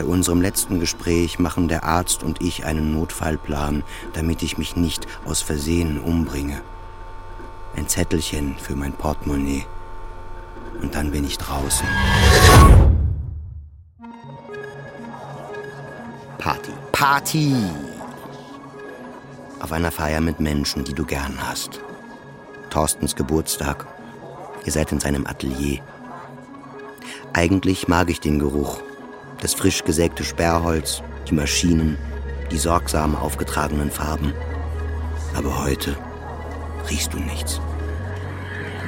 Bei unserem letzten Gespräch machen der Arzt und ich einen Notfallplan, damit ich mich nicht aus Versehen umbringe. Ein Zettelchen für mein Portemonnaie. Und dann bin ich draußen. Party. Party! Auf einer Feier mit Menschen, die du gern hast. Thorstens Geburtstag. Ihr seid in seinem Atelier. Eigentlich mag ich den Geruch. Das frisch gesägte Sperrholz, die Maschinen, die sorgsam aufgetragenen Farben. Aber heute riechst du nichts.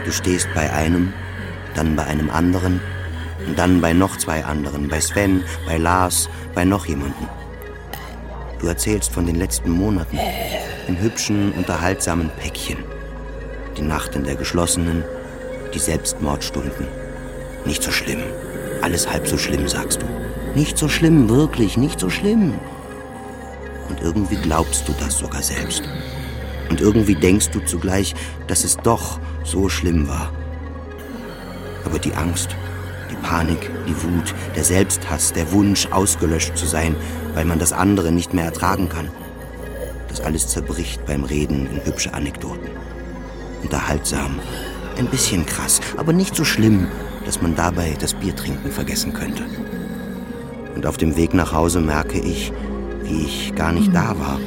Du stehst bei einem, dann bei einem anderen und dann bei noch zwei anderen, bei Sven, bei Lars, bei noch jemanden. Du erzählst von den letzten Monaten in hübschen, unterhaltsamen Päckchen. Die Nacht in der geschlossenen, die Selbstmordstunden. Nicht so schlimm. Alles halb so schlimm, sagst du. Nicht so schlimm, wirklich, nicht so schlimm. Und irgendwie glaubst du das sogar selbst. Und irgendwie denkst du zugleich, dass es doch so schlimm war. Aber die Angst, die Panik, die Wut, der Selbsthass, der Wunsch, ausgelöscht zu sein, weil man das andere nicht mehr ertragen kann. Das alles zerbricht beim Reden in hübsche Anekdoten. Unterhaltsam, ein bisschen krass, aber nicht so schlimm, dass man dabei das Biertrinken vergessen könnte. Und auf dem Weg nach Hause merke ich, wie ich gar nicht da war.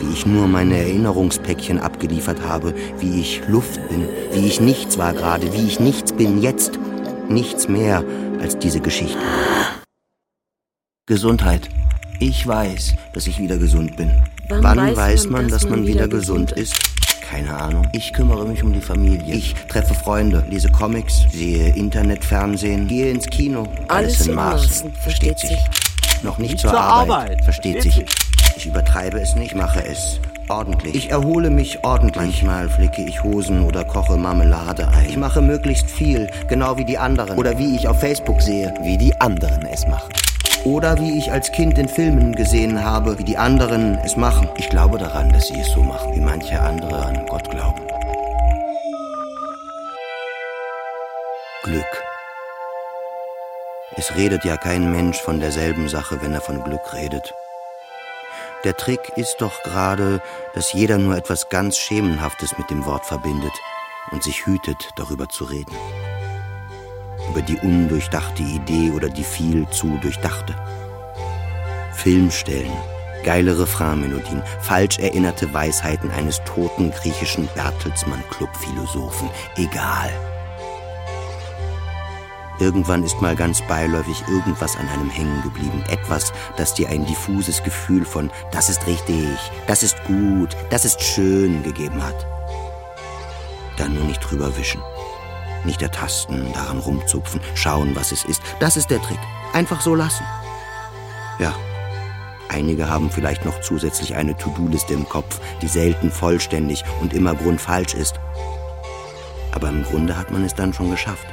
Wie ich nur meine Erinnerungspäckchen abgeliefert habe, wie ich Luft bin, wie ich nichts war gerade, wie ich nichts bin jetzt. Nichts mehr als diese Geschichte. Gesundheit. Ich weiß, dass ich wieder gesund bin. Wann Wann, weiß man, man, dass dass man wieder wieder gesund ist? Keine Ahnung. Ich kümmere mich um die Familie. Ich treffe Freunde, lese Comics, sehe Internetfernsehen, gehe ins Kino. Alles in in Maßen. Maßen, versteht sich. Noch nicht, Nicht zur, zur Arbeit. Arbeit. Versteht Versteht sich. Ich übertreibe es nicht, mache es ordentlich. Ich erhole mich ordentlich. Manchmal flicke ich Hosen oder koche Marmelade ein. Ich mache möglichst viel, genau wie die anderen. Oder wie ich auf Facebook sehe, wie die anderen es machen. Oder wie ich als Kind in Filmen gesehen habe, wie die anderen es machen. Ich glaube daran, dass sie es so machen, wie manche andere an Gott glauben. Glück. Es redet ja kein Mensch von derselben Sache, wenn er von Glück redet. Der Trick ist doch gerade, dass jeder nur etwas ganz Schemenhaftes mit dem Wort verbindet und sich hütet, darüber zu reden. Über die undurchdachte Idee oder die viel zu durchdachte. Filmstellen, geile Refrainmelodien, falsch erinnerte Weisheiten eines toten griechischen Bertelsmann-Club-Philosophen. Egal. Irgendwann ist mal ganz beiläufig irgendwas an einem hängen geblieben. Etwas, das dir ein diffuses Gefühl von das ist richtig, das ist gut, das ist schön gegeben hat. Dann nur nicht drüber wischen. Nicht ertasten, daran rumzupfen, schauen, was es ist. Das ist der Trick. Einfach so lassen. Ja. Einige haben vielleicht noch zusätzlich eine To-Do-Liste im Kopf, die selten vollständig und immer grundfalsch ist. Aber im Grunde hat man es dann schon geschafft.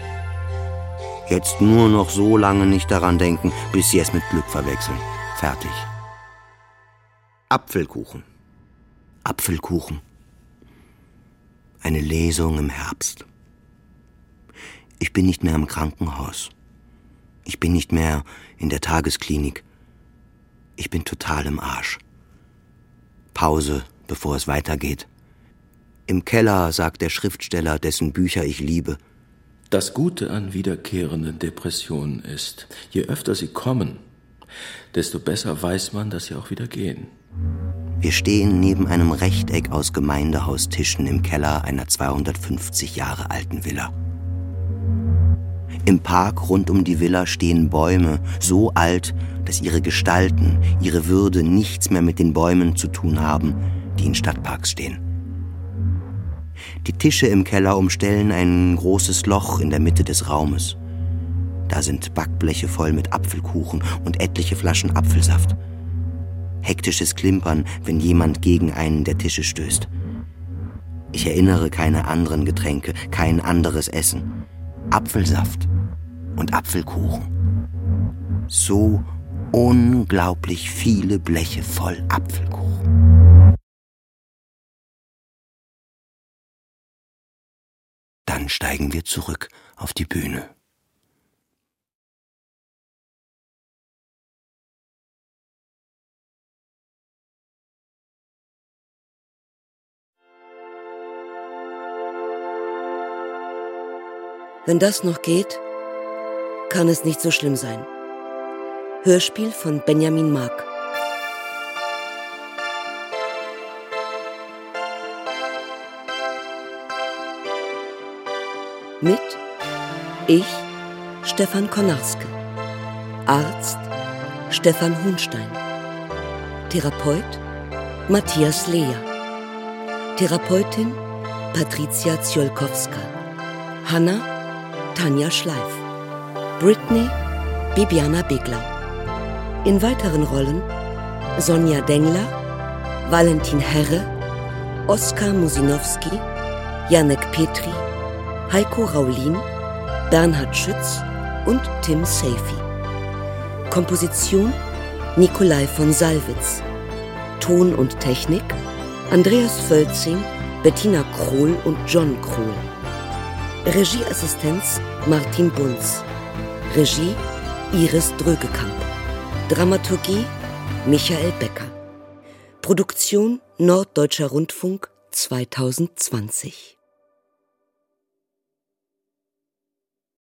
Jetzt nur noch so lange nicht daran denken, bis sie es mit Glück verwechseln. Fertig. Apfelkuchen. Apfelkuchen. Eine Lesung im Herbst. Ich bin nicht mehr im Krankenhaus. Ich bin nicht mehr in der Tagesklinik. Ich bin total im Arsch. Pause, bevor es weitergeht. Im Keller sagt der Schriftsteller, dessen Bücher ich liebe, Das Gute an wiederkehrenden Depressionen ist, je öfter sie kommen, desto besser weiß man, dass sie auch wieder gehen. Wir stehen neben einem Rechteck aus Gemeindehaustischen im Keller einer 250 Jahre alten Villa. Im Park rund um die Villa stehen Bäume, so alt, dass ihre Gestalten, ihre Würde nichts mehr mit den Bäumen zu tun haben, die in Stadtparks stehen. Die Tische im Keller umstellen ein großes Loch in der Mitte des Raumes. Da sind Backbleche voll mit Apfelkuchen und etliche Flaschen Apfelsaft. Hektisches Klimpern, wenn jemand gegen einen der Tische stößt. Ich erinnere keine anderen Getränke, kein anderes Essen. Apfelsaft und Apfelkuchen. So unglaublich viele Bleche voll Apfelkuchen. Dann steigen wir zurück auf die Bühne. Wenn das noch geht, kann es nicht so schlimm sein. Hörspiel von Benjamin Mark. Ich, Stefan Konarske. Arzt, Stefan Hohnstein. Therapeut, Matthias Lea. Therapeutin, Patricia Ziolkowska. Hanna, Tanja Schleif. Britney, Bibiana Beglau. In weiteren Rollen Sonja Dengler, Valentin Herre, Oskar Musinowski, Janek Petri, Heiko Raulin, Bernhard Schütz und Tim Safey. Komposition Nikolai von Salwitz. Ton und Technik Andreas Völzing, Bettina Krohl und John Krohl. Regieassistenz Martin Bunz. Regie Iris Drögekamp. Dramaturgie Michael Becker. Produktion Norddeutscher Rundfunk 2020